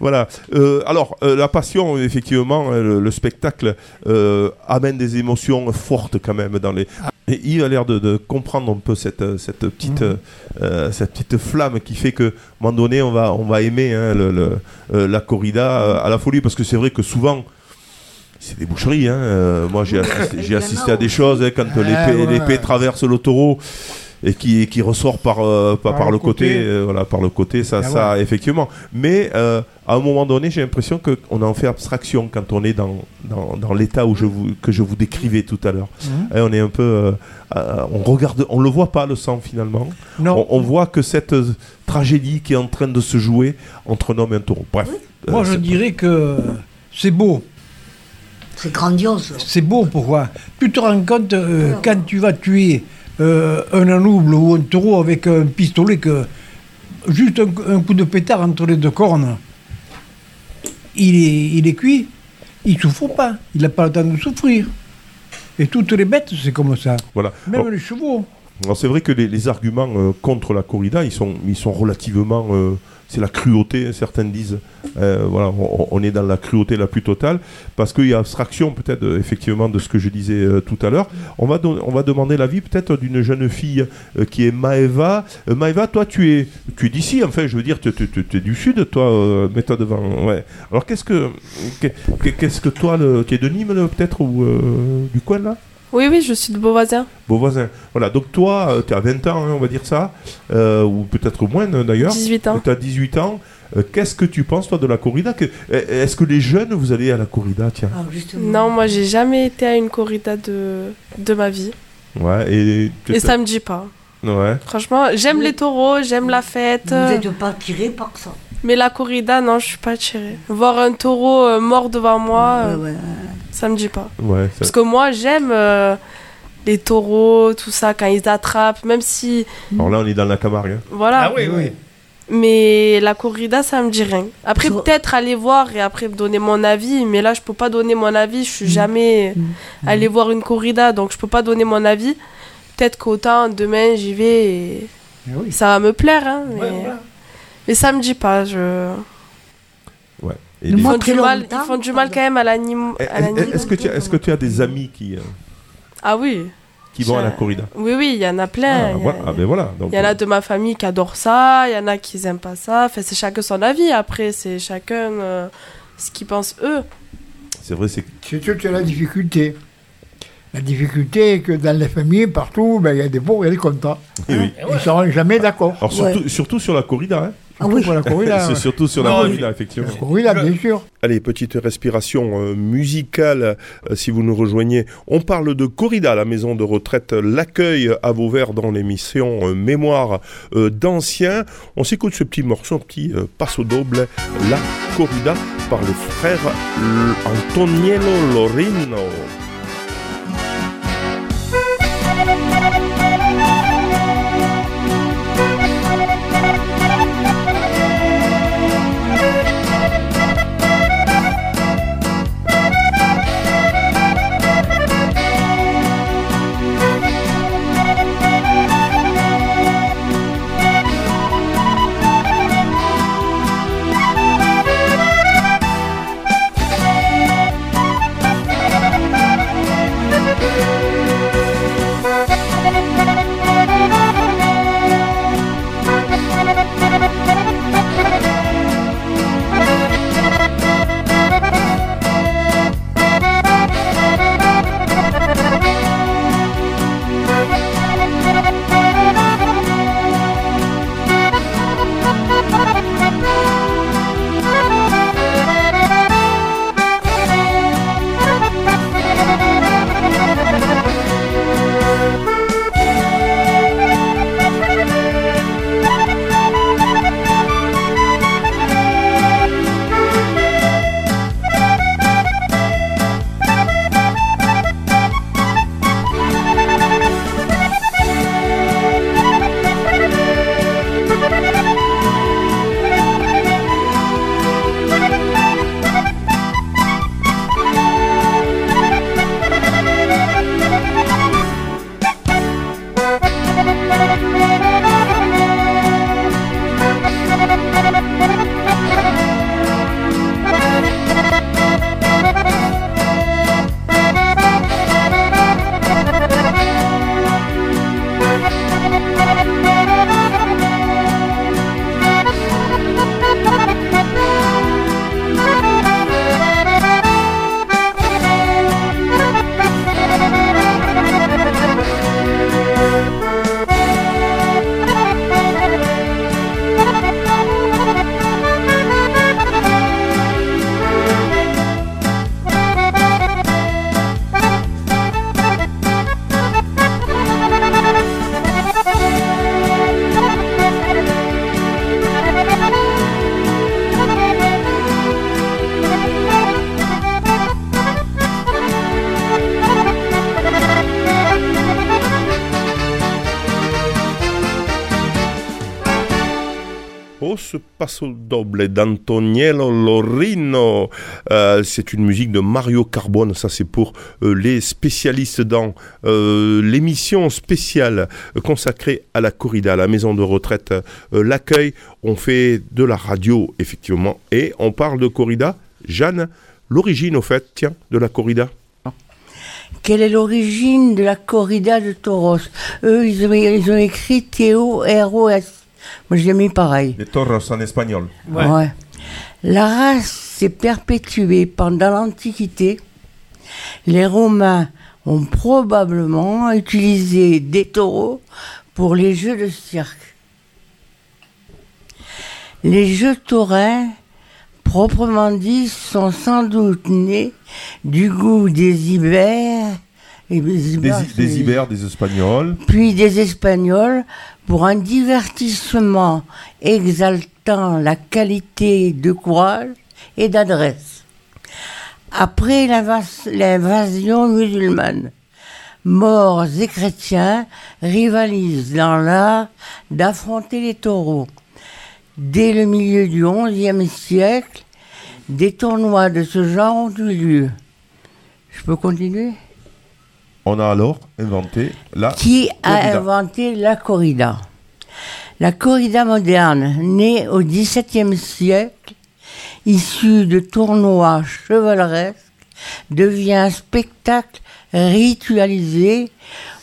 voilà. Euh, alors, euh, la passion, effectivement, euh, le, le spectacle euh, amène des émotions fortes quand même dans les. Et Yves a l'air de, de comprendre un peu cette, cette, petite, Mhm. euh, cette petite flamme qui fait que, à un moment donné, on va, on va aimer hein, le, le- euh, la corrida euh, à la folie, parce que c'est vrai que souvent, c'est des boucheries. Hein. Euh, moi, j'ai assisté, à des choses hein, quand Ah, l'épée, traverse le taureau et qui, qui ressort par, euh, par, Par par le côté, côté. euh, voilà, par le côté, ça, Ah ça effectivement. Mais euh, à un moment donné, j'ai l'impression qu'on en fait abstraction quand on est dans, dans, dans l'état où je vous, que je vous décrivais tout à l'heure. Mhm. Et on est un peu, euh, euh, on regarde, on le voit pas le sang finalement. Non. On, on voit que cette euh, tragédie qui est en train de se jouer entre un homme et un taureau. Bref. euh, Moi, je dirais que c'est beau. C'est grandiose. C'est beau, pourquoi Tu te rends compte, euh, quand tu vas tuer euh, un anouble ou un taureau avec un pistolet, que juste un, un coup de pétard entre les deux cornes, il est, il est cuit, il souffre pas, il n'a pas le temps de souffrir. Et toutes les bêtes, c'est comme ça. Voilà. Même Alors- les chevaux. Alors, c'est vrai que les, les arguments euh, contre la corrida, ils sont, ils sont relativement. C'est la cruauté, hein, certains disent. Euh, voilà, on, est dans la cruauté la plus totale, parce qu'il y a abstraction peut-être euh, effectivement de ce que je disais euh, tout à l'heure. On va, on va demander l'avis peut-être d'une jeune fille qui est Maeva. Maeva, toi, tu es, tu es d'ici, enfin, je veux dire, tu, tu- tu- es du sud, toi, mets-toi devant. Ouais. Alors, qu'est-ce que, qu'est- qu'est-ce que toi, le, tu es de Nîmes peut-être ou du coin là? Oui, oui, je suis de Beauvoisin. Beau voisin. Voilà, donc toi, tu as 20 ans, hein, on va dire ça, euh, ou peut-être moins euh, d'ailleurs. 18 ans. Tu as 18 ans. Euh, Qu'est-ce que tu penses, toi, de la corrida euh, Est-ce que les jeunes, vous allez à la corrida, tiens? Ah. Non, moi, j'ai jamais été à une corrida de, de ma vie. Ouais, et... Et ça me dit pas. Ouais. Franchement, j'aime les taureaux, j'aime la fête. Vous n'êtes pas attiré par ça. Mais la corrida, non, je suis pas attirée. Voir un taureau euh, mort devant moi, euh, ouais. ça me dit pas. Ouais, ça- Parce que moi, j'aime euh, les taureaux, tout ça, quand ils attrapent, même si. Alors là, on est dans la Camargue. hein. Voilà. Ah oui, oui. Mais la corrida, ça me dit rien. Après, peut-être aller voir et après donner mon avis, mais là, je peux pas donner mon avis. Je suis jamais allé voir une corrida, donc je peux pas donner mon avis. Peut-être qu'autant demain, j'y vais et Eh oui. ça va me plaire, hein, mais... Ouais, voilà. Mais ça me dit pas. Je... Ouais. Et Ils font, du mal, ils font du mal quand même à l'anime. Eh, eh, Est-ce que, tu as- est-ce que tu as des amis qui, euh, Ah oui. qui vont à la corrida Oui, oui, il y en a ah, plein. Il y, a- voilà. Ah, ben voilà. Donc, il y en a de ma famille qui adorent ça, il y en a qui n'aiment pas ça. Enfin, c'est chacun son avis. Après, c'est chacun euh, ce qu'ils pensent eux. C'est vrai, c'est C'est toute la difficulté. La difficulté est que dans les familles, partout, ben, il y a des pour et des oui. Ils ne seront jamais d'accord. Alors, surtout, surtout sur la corrida. Hein. Ah oui. Pour la corrida, C'est surtout sur la corrida, effectivement. La corrida, bien sûr. Allez, petite respiration euh, musicale euh, si vous nous rejoignez. On parle de corrida, la maison de retraite L'accueil à Vauvert dans l'émission euh, Mémoire euh, d'anciens. On s'écoute ce petit morceau, un petit euh, passo doble, La corrida par les frères Antoniello Lorino. Paso Doble d'Antoniello Lorino. Euh, c'est une musique de Mario Carbone. Ça, c'est pour euh, les spécialistes dans euh, l'émission spéciale consacrée à la corrida, à la maison de retraite. L'accueil, on fait de la radio, effectivement, et on parle de corrida. Jeanne, l'origine, au fait, tiens, de la corrida Quelle est l'origine de la corrida de Toros? Eux, ils ont, ils ont écrit T-O-R-O-S. Moi, j'ai mis pareil. Les toros en espagnol. Ouais. La race s'est perpétuée pendant l'Antiquité. Les Romains ont probablement utilisé des taureaux pour les jeux de cirque. Les jeux taurins, proprement dit, sont sans doute nés du goût des ibères et des Des, ibères, des c'est- Ibères, des Espagnols. puis des Espagnols pour un divertissement exaltant la qualité de courage et d'adresse. Après l'invas- l'invasion musulmane, morts et chrétiens rivalisent dans l'art d'affronter les taureaux. Dès le milieu du XIe siècle, des tournois de ce genre ont eu lieu. Je peux continuer? On a alors inventé la qui a corrida. inventé la corrida La corrida moderne, née au XVIIe siècle, issue de tournois chevaleresques, devient un spectacle ritualisé,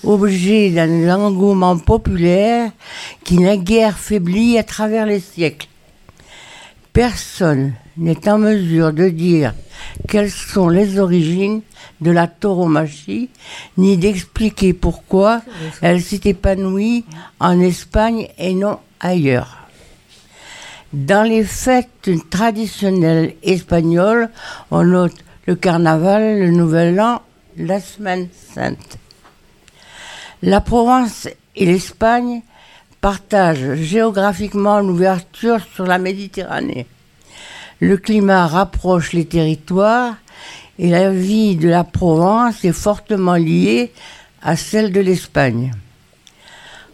objet d'un engouement populaire qui n'a guère faibli à travers les siècles. Personne n'est en mesure de dire quelles sont les origines de la tauromachie, ni d'expliquer pourquoi elle s'est épanouie en Espagne et non ailleurs. Dans les fêtes traditionnelles espagnoles, on note le carnaval, le nouvel an, la semaine sainte. La Provence et l'Espagne partagent géographiquement l'ouverture sur la Méditerranée. Le climat rapproche les territoires et la vie de la Provence est fortement liée à celle de l'Espagne.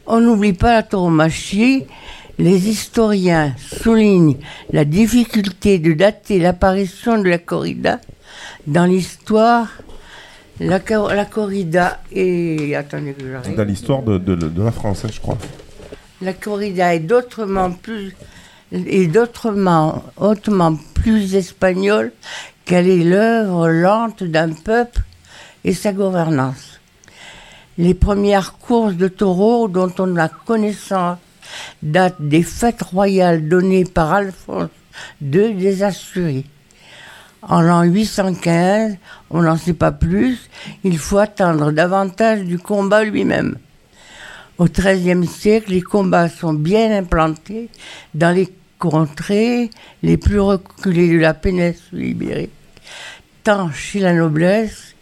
On n'oublie pas la tauromachie. Les historiens soulignent la difficulté de dater l'apparition de la corrida dans l'histoire. La, co- la corrida est... Attendez que j'arrive. dans l'histoire de, de- de la France, hein, je crois. La corrida est d'autrement plus est d'autrement hautement plus espagnole qu'elle est l'œuvre lente d'un peuple et sa gouvernance. Les premières courses de taureaux dont on a connaissance datent des fêtes royales données par Alphonse II des Asturies. En l'an 815, on n'en sait pas plus, il faut attendre davantage du combat lui-même. Au XIIIe siècle, les combats sont bien implantés dans les contrées les plus reculées de la péninsule ibérique, tant chez la noblesse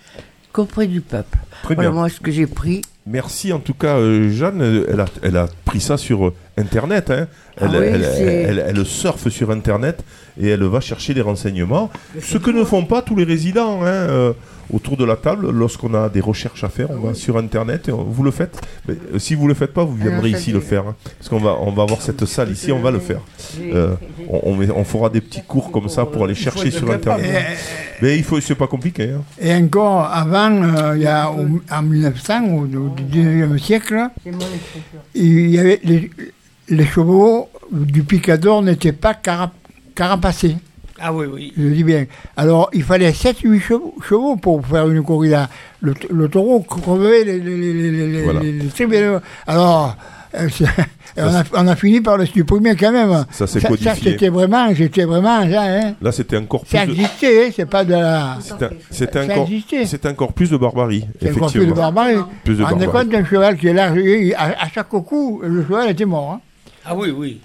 qu'auprès du peuple. Très voilà bien. moi ce que j'ai pris. Merci en tout cas, euh, Jeanne. Elle a, elle a pris ça sur euh, Internet. hein. Elle, Ah oui, elle, c'est- elle- elle surfe sur Internet et elle va chercher les renseignements. Ce que ne font pas tous les résidents hein, euh, autour de la table. Lorsqu'on a des recherches à faire, on va sur Internet. Et on- vous le faites. Mais, euh, si vous le faites pas, vous viendrez Ah, ça ici le faire. hein. parce qu'on va, on va avoir cette salle ici, on va le faire. Euh, on, on met- on fera des petits cours comme ça pour aller chercher sur Internet. Mais il faut, c'est pas compliqué. hein. Et encore avant, euh, il y a, au- en 1900, au, au 19e siècle, il y avait les, les chevaux du picador n'étaient pas cara- carapacés. Ah oui, oui. Je dis bien. Alors, il fallait 7-8 chevaux, chevaux pour faire une corrida. Le, le taureau crevait les, les, les, les, les- Voilà. les- les tribunaux. Alors, euh, on, a, on a fini par le supprimer quand même. Ça s'est ça, codifié. c'était vraiment, j'étais vraiment, ça, hein. Là, c'était encore plus. Ça de- existait, hein, c'est pas de la. C'était Ça encore, encore plus de barbarie, C'est encore plus effectivement. de barbarie. Plus de On est barbarie. compte d'un cheval qui est large, à, à chaque coup, le cheval était mort. Hein. Ah oui, oui.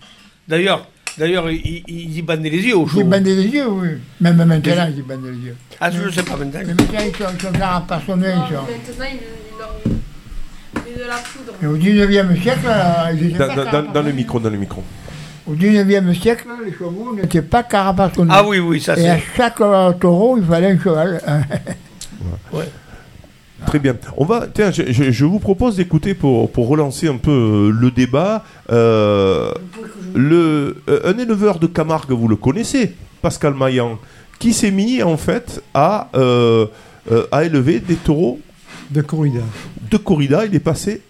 D'ailleurs, d'ailleurs, il, il, il bandait les yeux au Il chaud. bandait les yeux, oui. Même maintenant, il bandait les yeux. Ah, je ne sais pas maintenant. Mais maintenant, ils sont, ils sont carapassonnés, ils sont. Maintenant, il, il leur met de la poudre. Et au 19e siècle, euh, ils étaient Dans, pas dans- dans- dans le micro, dans le micro. Au 19e siècle, les chevaux n'étaient pas carapassonnés. Ah oui, oui, ça Et à c'est. chaque euh, taureau, il fallait un cheval. hein. Très bien. On va, tiens, je, je- je vous propose d'écouter pour, pour relancer un peu euh, le débat. euh, le, euh, un éleveur de Camargue, vous le connaissez, Pascal Maillan, qui s'est mis en fait à, euh, à élever des taureaux De corrida. de corrida. Il est passé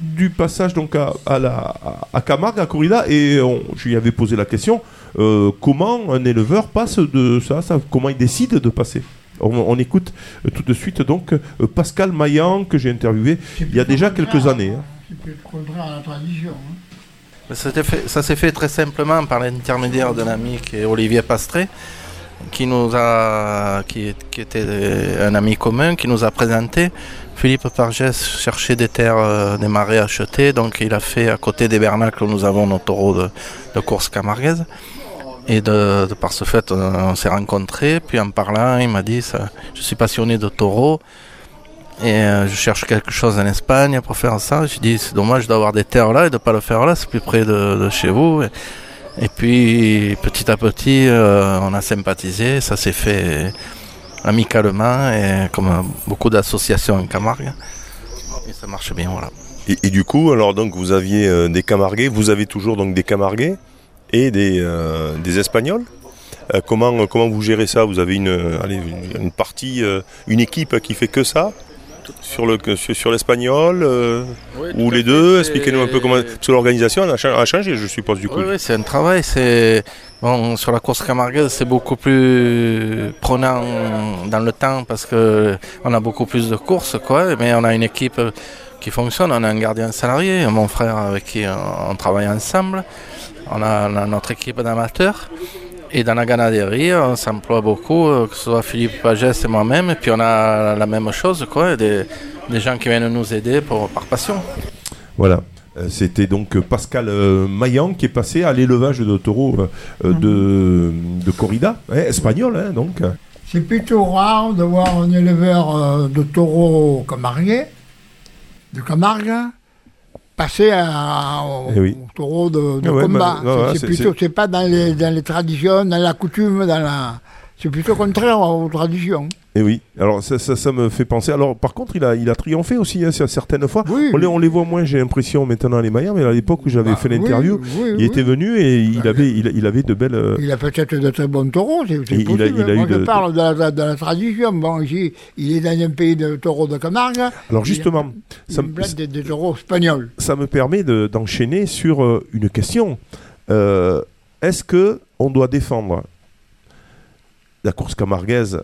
du passage donc à, à la, à, à Camargue à corrida et on- je lui avais posé la question euh, comment un éleveur passe de ça, ça comment il décide de passer? On, on écoute euh, tout de suite donc euh, Pascal Maillan que j'ai interviewé il y a déjà quelques années. hein. C'est plus contraire à la tradition. hein. Ça s'est fait très simplement par l'intermédiaire d'un ami qui est Olivier Pastré, qui nous a, qui, qui était un ami commun, qui nous a présenté. Philippe Pargès cherchait des terres, euh, des marais achetés, donc il a fait à côté des Bernacles où nous avons nos taureaux de, de course camarguaise. Et de, par ce fait, on, s'est rencontrés. Puis en parlant, il m'a dit Je suis passionné de taureaux et euh, je cherche quelque chose en Espagne pour faire ça. Je dis C'est dommage d'avoir des terres là et de ne pas le faire là, c'est plus près de, chez vous. Et, puis petit à petit, euh, on a sympathisé. Ça s'est fait amicalement et comme beaucoup d'associations en Camargue. Et ça marche bien, voilà. Et, et du coup, alors donc vous aviez euh, des Camarguais, vous avez toujours donc des Camarguais? Et des, euh, des Espagnols. Euh, comment, comment vous gérez ça? Vous avez une, euh, allez, une, une partie, euh, une équipe qui fait que ça? Sur le sur, l'espagnol euh, Oui, ou les deux? Expliquez-nous un peu comment. Parce que l'organisation a, cha- a changé, je suppose du coup. Oui, oui, c'est un travail. C'est bon sur la course camarguaise, c'est beaucoup plus prenant dans le temps parce que on a beaucoup plus de courses, quoi. Mais on a une équipe qui fonctionne. On a un gardien salarié, mon frère avec qui on travaille ensemble. On a, on a notre équipe d'amateurs. Et dans la ganaderie, on s'emploie beaucoup, euh, que ce soit Philippe Pagès et moi-même. Et puis on a la même chose, quoi. Des, des gens qui viennent nous aider pour, par passion. Voilà. Euh, C'était donc Pascal euh, Maillan qui est passé à l'élevage de taureaux de, de corrida, hein, espagnol hein, donc. C'est plutôt rare de voir un éleveur de taureaux camarguais, de Camargue, passer à, au, Eh oui. au taureau de, de ouais, combat. bah, c'est plutôt, c'est pas dans les, dans les traditions, dans la coutume, dans la. C'est plutôt contraire aux traditions. Et oui, alors ça, ça, ça me fait penser. Alors par contre, il a, il a triomphé aussi hein, certaines fois. Oui. On, les, on les voit moins, j'ai l'impression, maintenant les Mayens, mais à l'époque où j'avais Bah, fait l'interview, oui, il était venu et il, avait, il, il avait de belles. euh, Il a peut-être de très bons taureaux, c'est il a- possible. il a Moi, eu je de- parle de la, de- la tradition. Bon, ici, il est dans un pays de taureaux de Camargue. Alors justement, il ça, me des, des taureaux espagnols. ça me permet de- d'enchaîner sur euh, une question. Euh, Est-ce que on doit défendre la course camarguaise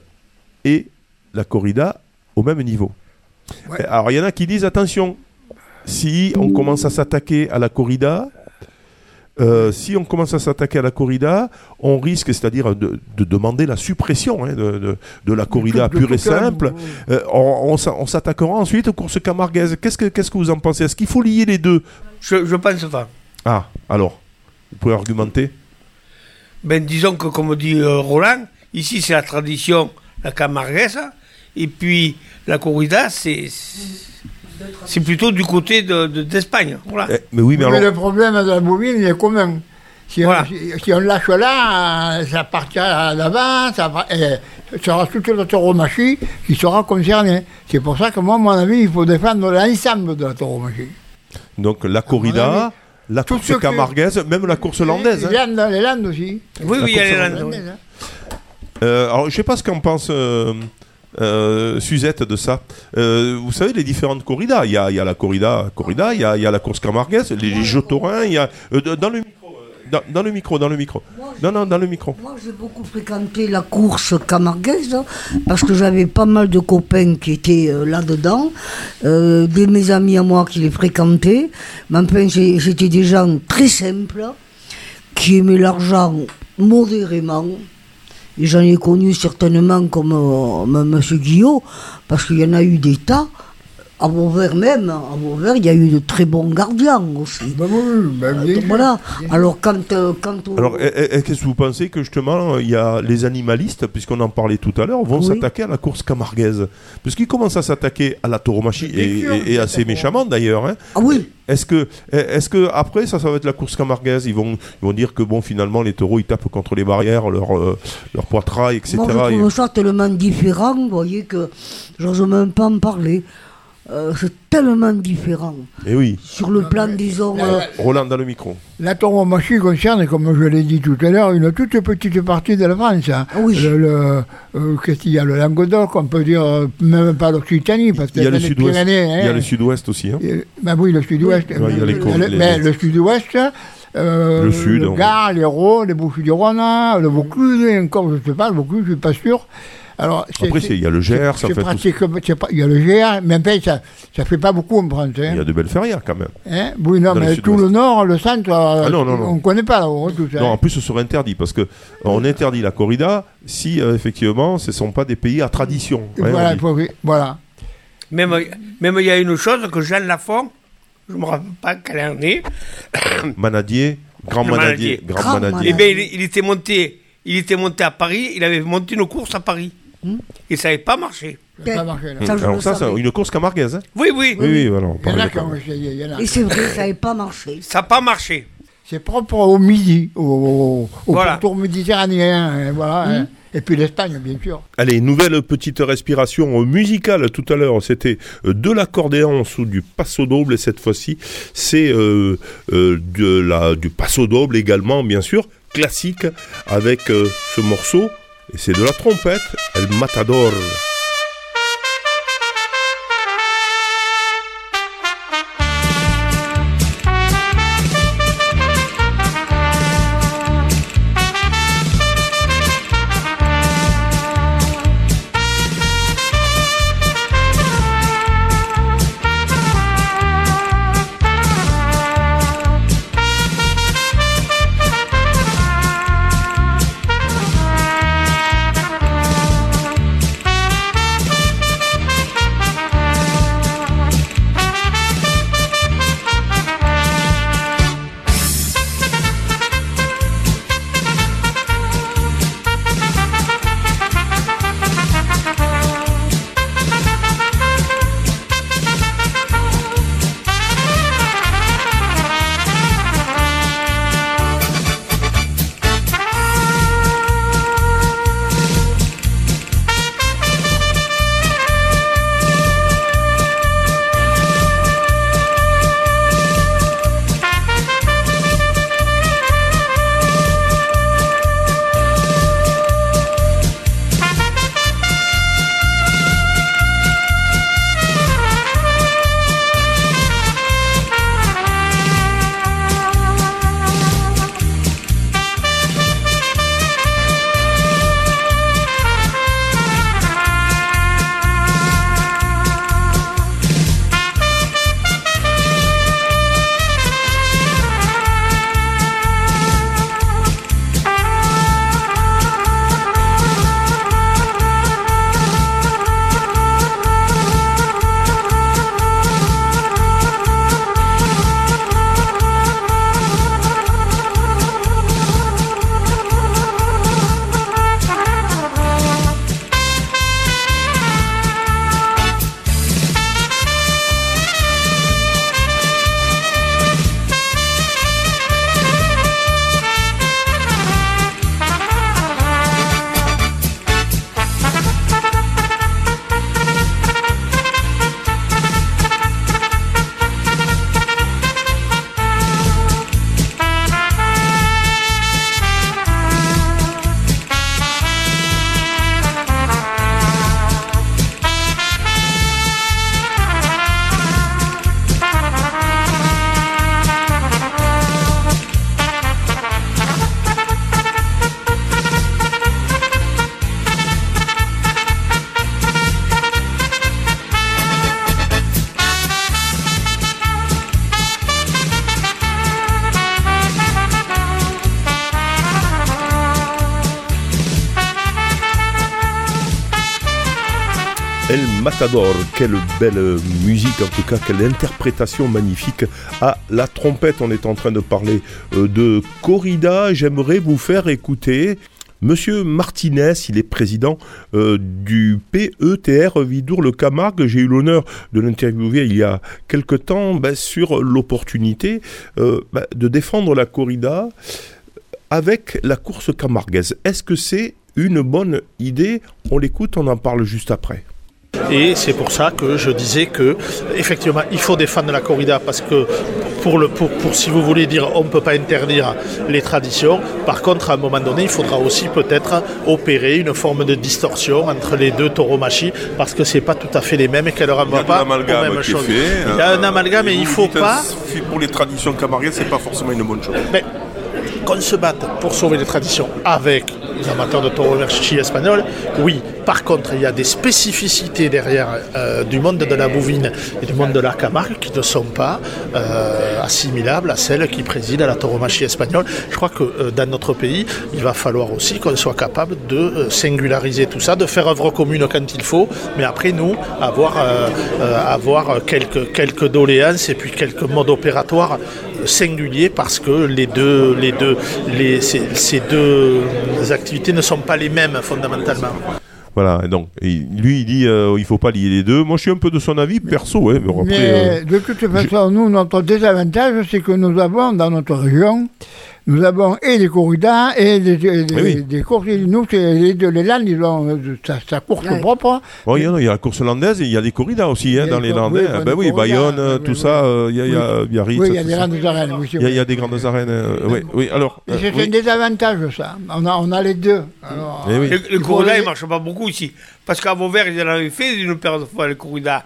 et la corrida au même niveau Ouais. Alors il y en a qui disent attention, si on commence à s'attaquer à la corrida, euh, si on commence à s'attaquer à la corrida, on risque, c'est-à-dire de, de demander la suppression hein, de, de- de la corrida pure et simple. Euh, on on s'a- on s'attaquera ensuite aux courses camarguaises. Qu'est-ce que, qu'est-ce que vous en pensez? Est-ce qu'il faut lier les deux? Je, je pense pas. Ah, alors, vous pouvez argumenter? Ben, disons que, comme dit euh, Roland, ici c'est la tradition, la camarguaise, et puis la corrida, c'est c'est plutôt du côté de- de- d'Espagne. voilà. Eh, Mais oui, mais Mais alors, le problème de la bovine, il est commun. Si, Voilà. on, si, si on lâche là, euh, ça partira d'avant, ça va- et ce sera toute la tauromachie qui sera concernée. C'est pour ça que moi, à mon avis, il faut défendre l'ensemble de la tauromachie. donc la corrida, la course camarguaise, même la course hollandaise. Les hein. Landes, les Landes aussi. Oui, La oui, il y a les. Landes, hein. Euh, alors, je sais pas ce qu'en pense euh, euh, Suzette de ça. Euh, vous savez, les différentes corridas. Il y a, il y a la corrida, corrida, il y a, il y a la course camarguaise, les, les jeux taurins, il y a... euh, de- dans le micro, dans, dans le micro, dans le micro. Non, non, dans le micro. Moi, j'ai beaucoup fréquenté la course camarguaise parce que j'avais pas mal de copains qui étaient là-dedans, des mes amis à moi qui les fréquentaient. Mais enfin, j'étais des gens très simples qui aimaient l'argent modérément. J'en ai connu certainement comme euh, M. Monsieur Guillot, parce qu'il y en a eu des tas. À Vauvert même, à Vauvert, il y a eu de très bons gardiens aussi. Ben oui, ben bien Euh, voilà. Alors quand, euh, quand on- Alors, eh, eh, qu'est-ce que vous pensez que justement, il y a les animalistes, puisqu'on en parlait tout à l'heure, vont Oui. s'attaquer à la course camarguaise Puisqu'ils commencent à s'attaquer à la tauromachie, et, sûr, et- et assez méchamment d'ailleurs. hein. Ah oui, Est-ce que, eh, est-ce que après ça, ça va être la course camarguaise Ils vont, ils vont dire que bon, finalement, les taureaux ils tapent contre les barrières, leur, euh, leur poitrail, etc. moi je Et- trouve ça tellement différent, vous voyez, que j'ose même pas en parler. Euh, c'est tellement différent. Et oui, Sur le plan, disons... euh, Roland dans le micro. La tauromachie concerne, comme je l'ai dit tout à l'heure, une toute petite partie de la France. hein. Oui. Le, le- euh, qu'est-ce qu'il y a Le Languedoc, on peut dire même pas l'Occitanie, parce que Il y a le les sud-ouest. Pyrénées, Il y a hein. le sud-ouest aussi. hein. Ben oui, le sud-ouest. Oui, il y a les Mais le, les- mais le sud-ouest, euh, Le sud, le Gard, l'Hérault, les Bouches-du-Rhône, le Vaucluse, encore, je ne sais pas, le Vaucluse, je ne suis pas sûr. Alors, Après, il y a le Gers, en fait, pratique, il y a le GR, mais après, ça ne fait pas beaucoup en France. hein. Il y a de belles ferrières quand même. Hein oui, non, Dans mais tout le nord, le centre, euh, Ah non, non, non. on ne connaît pas là-haut, ça. Non, en plus, ce serait interdit parce que euh, on interdit la corrida si euh, effectivement ce ne sont pas des pays à tradition. Hein, voilà, faut- voilà. Même même il y a une chose que Jeanne Lafont, je ne me rappelle pas quelle année, Manadier, grand manadier, Manadier. grand Grand manadier. eh bien, il, il était monté, il était monté à Paris, il avait monté une course à Paris. Et ça n'avait pas marché. Ça n'a pas marché, là. Ça, je Alors le ça, c'est savais. une course camarguaise. hein? Oui, oui, Oui, oui, voilà, on Il y en parlait a de qui ont essayé, il y en a. Et c'est vrai, ça n'avait pas marché. ça n'a pas marché. C'est propre au Midi, au, au, au Voilà. pourtour méditerranéen, hein, voilà. hein. Et puis l'Espagne, bien sûr. Allez, nouvelle petite respiration musicale. Tout à l'heure, c'était euh, de l'accordéon sous du passo doble. Et cette fois-ci, c'est euh, euh, de la, du passo doble également, bien sûr, classique, avec euh, ce morceau. Et c'est de la trompette, El Matador. Matador, quelle belle musique en tout cas, quelle interprétation magnifique à la trompette. On est en train de parler euh, de corrida. J'aimerais vous faire écouter Monsieur Martinez, il est président euh, du PETR Vidour-le-Camargue. J'ai eu l'honneur de l'interviewer il y a quelque temps ben, sur l'opportunité euh, ben, de défendre la corrida avec la course camarguaise. Est-ce que c'est une bonne idée? On l'écoute, on en parle juste après. Et c'est pour ça que je disais que effectivement il faut défendre la corrida parce que pour le pour, pour si vous voulez dire on ne peut pas interdire les traditions. Par contre à un moment donné il faudra aussi peut-être opérer une forme de distorsion entre les deux tauromachie parce que c'est pas tout à fait les mêmes et qu'elle ne renvoie pas aux mêmes choses. fait, Il y a un amalgame et il faut pas Pour les traditions camarguaises, c'est pas forcément une bonne chose. mais qu'on se batte pour sauver les traditions avec les amateurs de tauromachie espagnole, oui. Par contre, il y a des spécificités derrière euh, du monde de la bovine et du monde de la Camargue qui ne sont pas euh, assimilables à celles qui président à la tauromachie espagnole. Je crois que euh, dans notre pays, il va falloir aussi qu'on soit capable de singulariser tout ça, de faire œuvre commune quand il faut, mais après nous, avoir, avoir quelques, quelques doléances et puis quelques modes opératoires singuliers parce que les deux, les deux, les, ces, ces deux activités ne sont pas les mêmes fondamentalement. Voilà, et donc et lui il dit euh, il faut pas lier les deux. Moi je suis un peu de son avis perso, hein, mais bon, après. Mais euh, de toute façon, nous, notre désavantage, c'est que nous avons dans notre région, nous avons et des corridas et des, et des, Eh oui. des courses. Nous, c'est les, de- les Landes, ils ont euh, sa, sa course Ouais. propre. bon, il y, a, il y a la course landaise et il y a des corridas aussi hein, dans les Landais. oui, Ah ben oui, corridas, Bayonne, euh, oui, tout oui. ça, euh, il y a, il y a Biarritz. Oui, il y a des grandes arènes. Oui, Il y a- des grandes arènes. euh, oui, oui, alors. Euh, c'est oui. un désavantage, ça. On a, on a les deux. Alors, Eh oui. Le, le corrida, il marche pas beaucoup ici. Parce qu'à Vauvert, ils en avaient fait une paire de fois les corridas.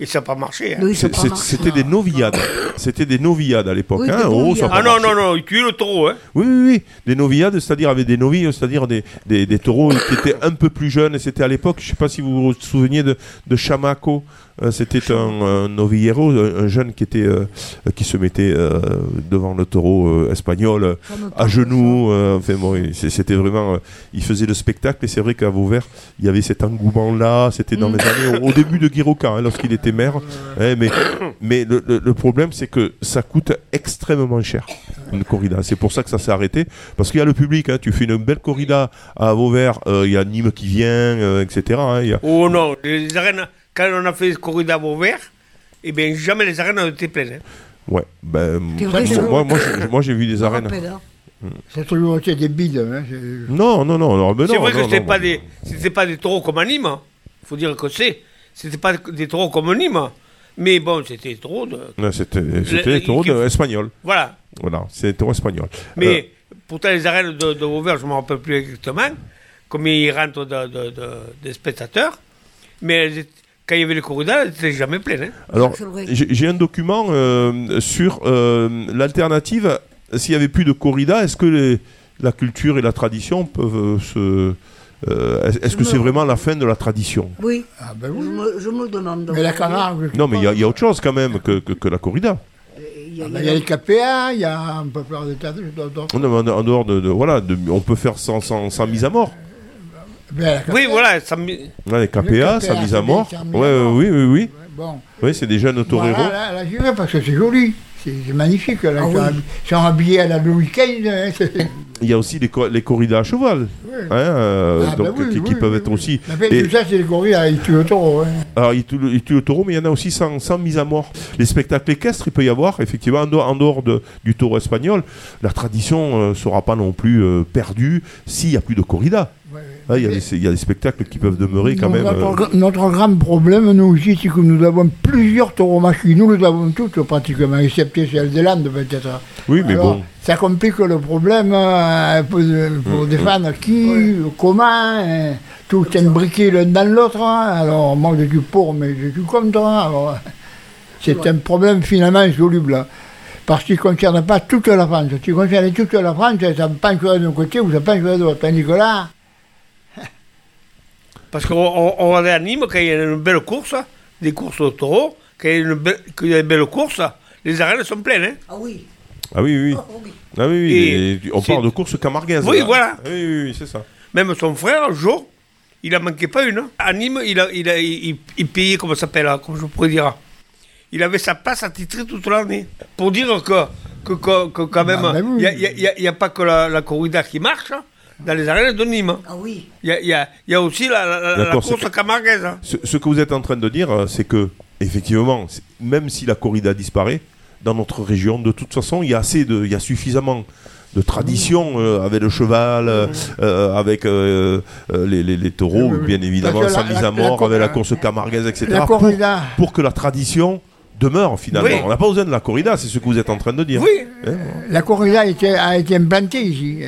Et ça n'a pas marché. hein. Oui. C'était des novillades. C'était des novillades à l'époque. Oui, hein. Oh, Ah non, marché. non, non, ils tuaient le taureau. Hein. Oui, oui, oui. Des novillades, c'est-à-dire avec des novilles, c'est-à-dire des, des, des taureaux qui étaient un peu plus jeunes. Et c'était à l'époque, je ne sais pas si vous vous souvenez de, de Chamaco. Euh, c'était un, un novillero, un, un jeune qui, était, euh, qui se mettait euh, devant le taureau euh, espagnol à genoux. euh, enfin, bon, c'était vraiment. euh, il faisait le spectacle et c'est vrai qu'à Vauvert, il y avait cet engouement-là. C'était dans Mm. les années. Au, au début de Guiroca, hein, lorsqu'il était maire. Hein, mais mais le, le- le problème, c'est que ça coûte extrêmement cher, une corrida. C'est pour ça que ça s'est arrêté. Parce qu'il y a le public. hein. Tu fais une belle corrida à Vauvert, euh, il y a Nîmes qui vient, euh, etc. hein. Il y a- Oh non, les arènes, quand on a fait corrida à Vauvert, eh bien, jamais les arènes ont été pleines. hein. Ouais, ben, vrai, moi, c'est moi, moi, j'ai- moi, j'ai vu des arènes. hein. C'est toujours été des bides. hein, Non, non, non. alors, ben C'est non, vrai que non, c'était non, pas, non. des, c'était pas des taureaux comme à Nîmes. Il faut dire que c'est. C'était pas des taureaux comme Nîmes. Mais bon, c'était des taureaux de. Non, C'était c'était Le- les taureaux de- espagnols. Voilà. Voilà, c'est les taureaux espagnols. Mais Euh, pourtant, les arènes de, de Vauvert, je ne me rappelle plus exactement combien il rentre de, de- de- des spectateurs. Mais elles étaient- quand il y avait corridas, elles n'étaient jamais pleines. hein. Alors, j'ai un document euh, sur euh, l'alternative. S'il y avait plus de corrida, est-ce que les- la culture et la tradition peuvent euh, se. euh, est- est-ce que c'est me- vraiment la fin de la tradition? Oui, Ah ben je oui. me, je me demande. Mais la Camargue. je Non, mais il y, a- y autre chose quand même que, que- que la corrida. Il y a- Ah ben, Il y a les KPA, il y a un peu plein de tas de- d'autres. Non, mais en, en dehors de, de- voilà, de- on peut faire sans, sans, sans mise à mort. Ben, KPA, Oui, voilà. Ça, me- les KPA, KPA, sans mise à c'est mort. Ouais, à oui, oui, oui. Bon. Oui, c'est des jeunes toreros. Voilà, là, là, j'y vais parce que c'est joli. C'est magnifique. Là, Ah ils, sont oui. habi- ils sont habillés à la Louis XV. hein, Il y a aussi les, co- les corridas à cheval. Oui. hein, euh, Ah, bah qui, qui oui, peuvent oui, être oui. aussi. Et- tout ça, c'est les gorilles, ils tuent le taureau. hein. Alors, il tue, le, taureau, mais il y en a aussi sans, sans mise à mort. Les spectacles équestres, il peut y avoir, effectivement, en dehors, en dehors de- du taureau espagnol, la tradition ne sera pas non plus euh, perdue s'il n'y a plus de corrida. Ah, Il y, a des- il y a des spectacles qui peuvent demeurer quand même. euh, Notre, grand problème, nous aussi, c'est que nous avons plusieurs tauromachis. Nous les avons toutes pratiquement, excepté celle des Landes peut-être. Oui, mais Alors, bon. Ça complique le problème euh, pour, pour défendre qui, comment, hein. tout imbriqué l'un dans l'autre. hein. Alors, moi, je suis pour, mais je suis contre. hein. Alors, c'est un problème finalement insoluble. hein. Parce qu'il ne concerne pas toute la France. S'il concerne toute la France, ça pencherait d'un côté ou ça pencherait de l'autre. Tandis que là, Parce qu'on on, on allait à Nîmes quand il y a une belle course, des courses au taureau, quand il y a une belle, y a une belle course, les arènes sont pleines. Hein. Ah oui. Ah oui, oui. Oh, oui. Ah oui, oui. Et on parle de course camarguaise. Oui, là. voilà. Oui, oui, oui, c'est ça. Même son frère, Jo, il en manquait pas une. hein. À Nîmes, il, a, il, a, il, il payait, comment ça s'appelle, hein, comment je pourrais dire. Il avait sa place attitrée toute l'année. Pour dire que, que, que, que quand même, Ah, ben oui. il n'y a, pas que la, la corrida qui marche hein, dans les arènes de Nîmes. Ah oui. Il y a, il y a- il y a aussi la, la- la, la course camarguaise. hein. Ce, ce que vous êtes en train de dire, euh, c'est que, effectivement, même si la corrida disparaît, dans notre région, de toute façon, il y a assez de, il y a suffisamment de traditions euh, avec le cheval, euh, euh, avec les, les- les taureaux, bien évidemment, que sans la- mise la- à mort, la- avec la la- course camarguaise, etc. la pour, corrida. pour que la tradition demeure finalement. Oui. On n'a pas besoin de la corrida, c'est ce que vous êtes en train de dire. Oui, Hein La corrida a été, a été implantée ici.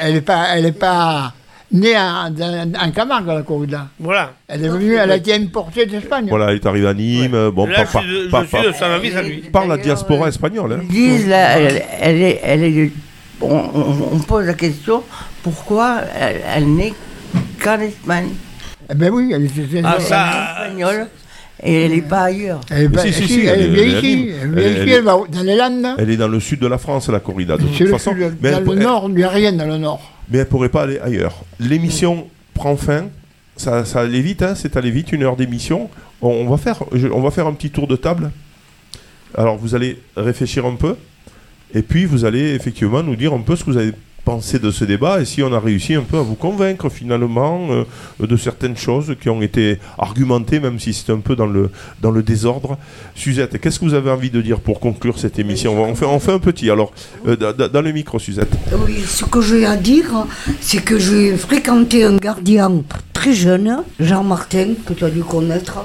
Elle n'est pas, elle est pas née en, en- en Camargue, la corrida. voilà. Elle est venue, elle a été importée d'Espagne. Voilà, elle est arrivée à Nîmes, euh, bon, Là, pas, je suis de à lui. par la diaspora espagnole. hein. Ils disent, là, elle, elle est, elle est- on, pose la question, pourquoi elle, elle n'est qu'en Espagne? Eh ben oui, elle était. Ah, ça, espagnole et elle n'est pas ailleurs. Elle est, pas- si, si, si, si, elle, elle est bien ici. Va dans les Landes. Elle est dans le sud de la France, la corrida, de toute le, façon. mais dans le nord, il n'y a rien dans le nord. mais elle pourrait pas aller ailleurs. L'émission prend fin. Ça, ça allait vite, hein, c'est allé vite, une heure d'émission. On, on va faire, je- on va faire un petit tour de table. Alors vous allez réfléchir un peu, et puis vous allez effectivement nous dire un peu ce que vous avez pensé de ce débat et si on a réussi un peu à vous convaincre finalement euh, de certaines choses qui ont été argumentées, même si c'est un peu dans le, dans le désordre. Suzette, qu'est-ce que vous avez envie de dire pour conclure cette émission on, fait, on fait un petit, alors, euh, da- da- dans le micro, Suzette. Oui, ce que j'ai à dire, c'est que j'ai fréquenté un gardien très jeune, Jean Martin, que tu as dû connaître.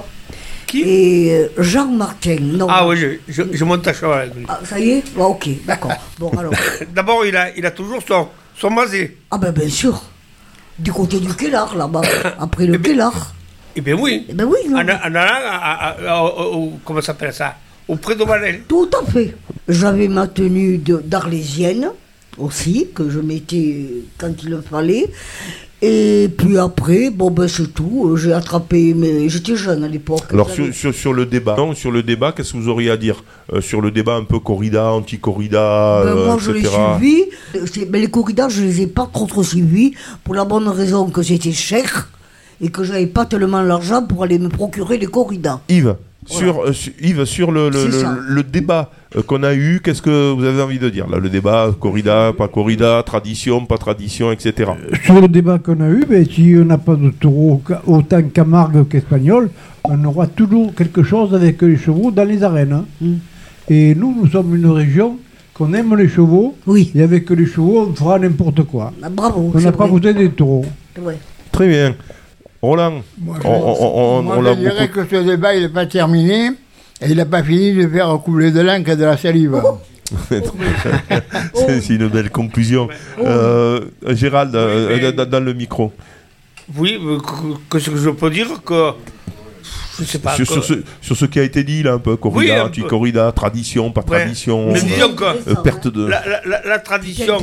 Qui? Et euh, Jean Martin, non. Ah oui, je, je, je monte à cheval avec lui. Ah, ça y est? Ah, Ok, d'accord. Bon, alors. D'abord, il a, il a toujours son, son masé. Ah, ben bien sûr. Du côté du Kellar, là-bas. Après le Eh ben, Kellar. Eh bien oui. Eh ben oui, non. En, allant comment s'appelle ça? Auprès de Manel. Tout à fait. J'avais ma tenue d'arlésienne aussi, que je mettais quand il le fallait. Et puis après, bon ben c'est tout. J'ai attrapé, mais j'étais jeune à l'époque. Alors sur, sur, sur le débat, non, sur le débat, qu'est-ce que vous auriez à dire Euh, sur le débat un peu corrida, anti-corrida, Ben, euh, moi, je l'ai suivi. Mais les corridas, je les ai pas trop trop suivis pour la bonne raison que c'était cher et que j'avais pas tellement l'argent pour aller me procurer les corridas. Yves, sur, euh, su- Yves, sur le, le, débat euh, qu'on a eu, qu'est-ce que vous avez envie de dire là Le débat corrida, pas corrida, tradition, pas tradition, etc. Sur le débat qu'on a eu, ben, si on n'a pas de taureau autant Camargue qu'Espagnol, on aura toujours quelque chose avec les chevaux dans les arènes. hein. Mm. Et nous, nous sommes une région qu'on aime les chevaux, Oui, et avec les chevaux, on fera n'importe quoi. Ah, bravo. On n'a pas besoin des taureaux. Ouais. Très bien. Roland, Moi, on, on- on- Moi, on je l'a dirais beaucoup... que ce débat, il n'est pas terminé. Et il n'a pas fini de faire couler de l'encre et de la salive. C'est c'est une belle conclusion. Euh, Gérald, euh, dans, dans le micro. Oui, mais que, que que je peux dire que. Je sais pas. sur, que- sur ce, sur ce qui a été dit là, un peu corrida, Oui, un peu. anti-corrida, tradition, pas Ouais. tradition, Mais euh, disons que euh, perte de la, la- la- la tradition,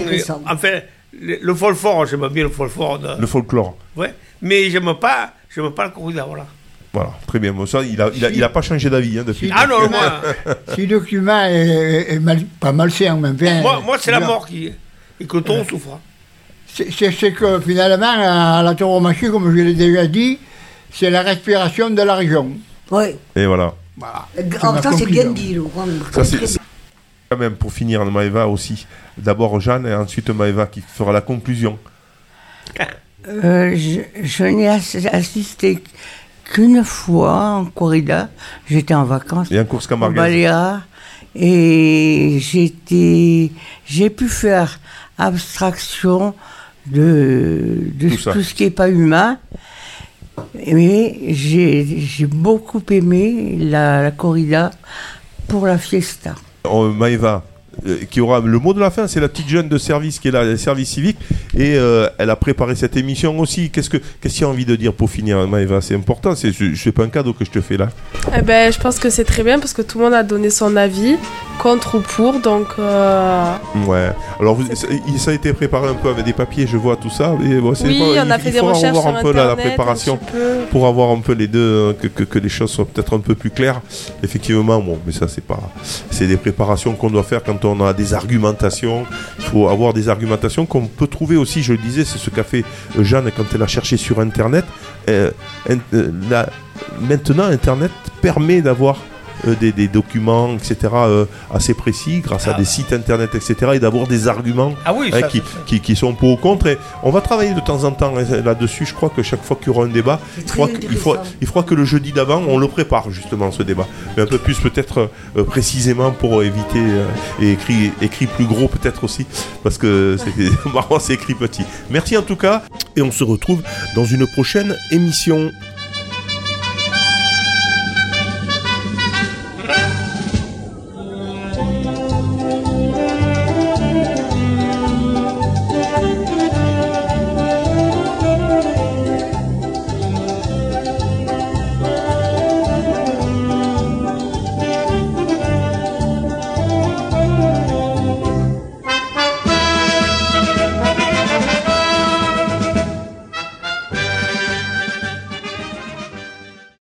enfin, le, le folklore, j'aime bien le folklore. de- le folklore. Ouais, mais j'aime pas, j'aime pas le corrida, voilà. Voilà, très bien. Bon, ça, il a, il a, il a pas changé d'avis hein, depuis. Si Ah non, le moi, si le climat est, est- mal, pas malsain, mais enfin, moi, moi c'est la bien. mort qui. Et que le taureau souffre. C'est c'est- que finalement, à la tauromachie, comme je l'ai déjà dit, c'est la respiration de la région. Ouais. Et voilà. Voilà. Ça c'est bien conclusion. dit, Laurent. Ça, c'est quand même pour finir Maëva aussi. D'abord Jeanne et ensuite Maëva qui fera la conclusion. Euh, je je n'ai ass- assisté qu'une fois en corrida. J'étais en vacances Et en course. Baléares et j'étais, j'ai pu faire abstraction de, de Tout ce qui n'est pas humain. Mais j'ai beaucoup aimé la, la corrida pour la fiesta. Maëva, euh, qui aura le mot de la fin, c'est la petite jeune de service qui est là, le service civique, et euh, elle a préparé cette émission aussi. Qu'est-ce que qu'est-ce qu'il y a envie de dire pour finir, Maëva? C'est important, c'est fais pas un cadeau que je te fais là. Eh ben, je pense que c'est très bien parce que tout le monde a donné son avis, contre ou pour, donc euh, Ouais. Alors vous, ça, a été préparé un peu avec des papiers, je vois tout ça. Bon, c'est oui, pas- on a il- fait il des recherches sur un peu la- internet. la préparation. pour avoir un peu les deux, euh, que, que, que les choses soient peut-être un peu plus claires. Effectivement, bon, mais ça c'est pas, c'est des préparations qu'on doit faire quand on a des argumentations. Il faut avoir des argumentations qu'on peut trouver aussi je le disais, c'est ce qu'a fait euh, Jeanne quand elle a cherché sur Internet. Euh, euh, maintenant, Internet permet d'avoir euh, des, des documents, etc., euh, assez précis, grâce à Ah. des sites Internet, etc., et d'avoir des arguments Ah oui, hein, ça, qui, qui, qui sont pour ou contre. Et on va travailler de temps en temps hein, là-dessus. Je crois que chaque fois qu'il y aura un débat, il faudra, que- il, faut, intéressant. il faudra que le jeudi d'avant, on le prépare justement ce débat. Mais un peu plus peut-être euh, précisément pour éviter euh, et écrit, écrit plus gros peut-être aussi, parce que c'est marrant, c'est écrit petit. Merci en tout cas, et on se retrouve dans une prochaine émission.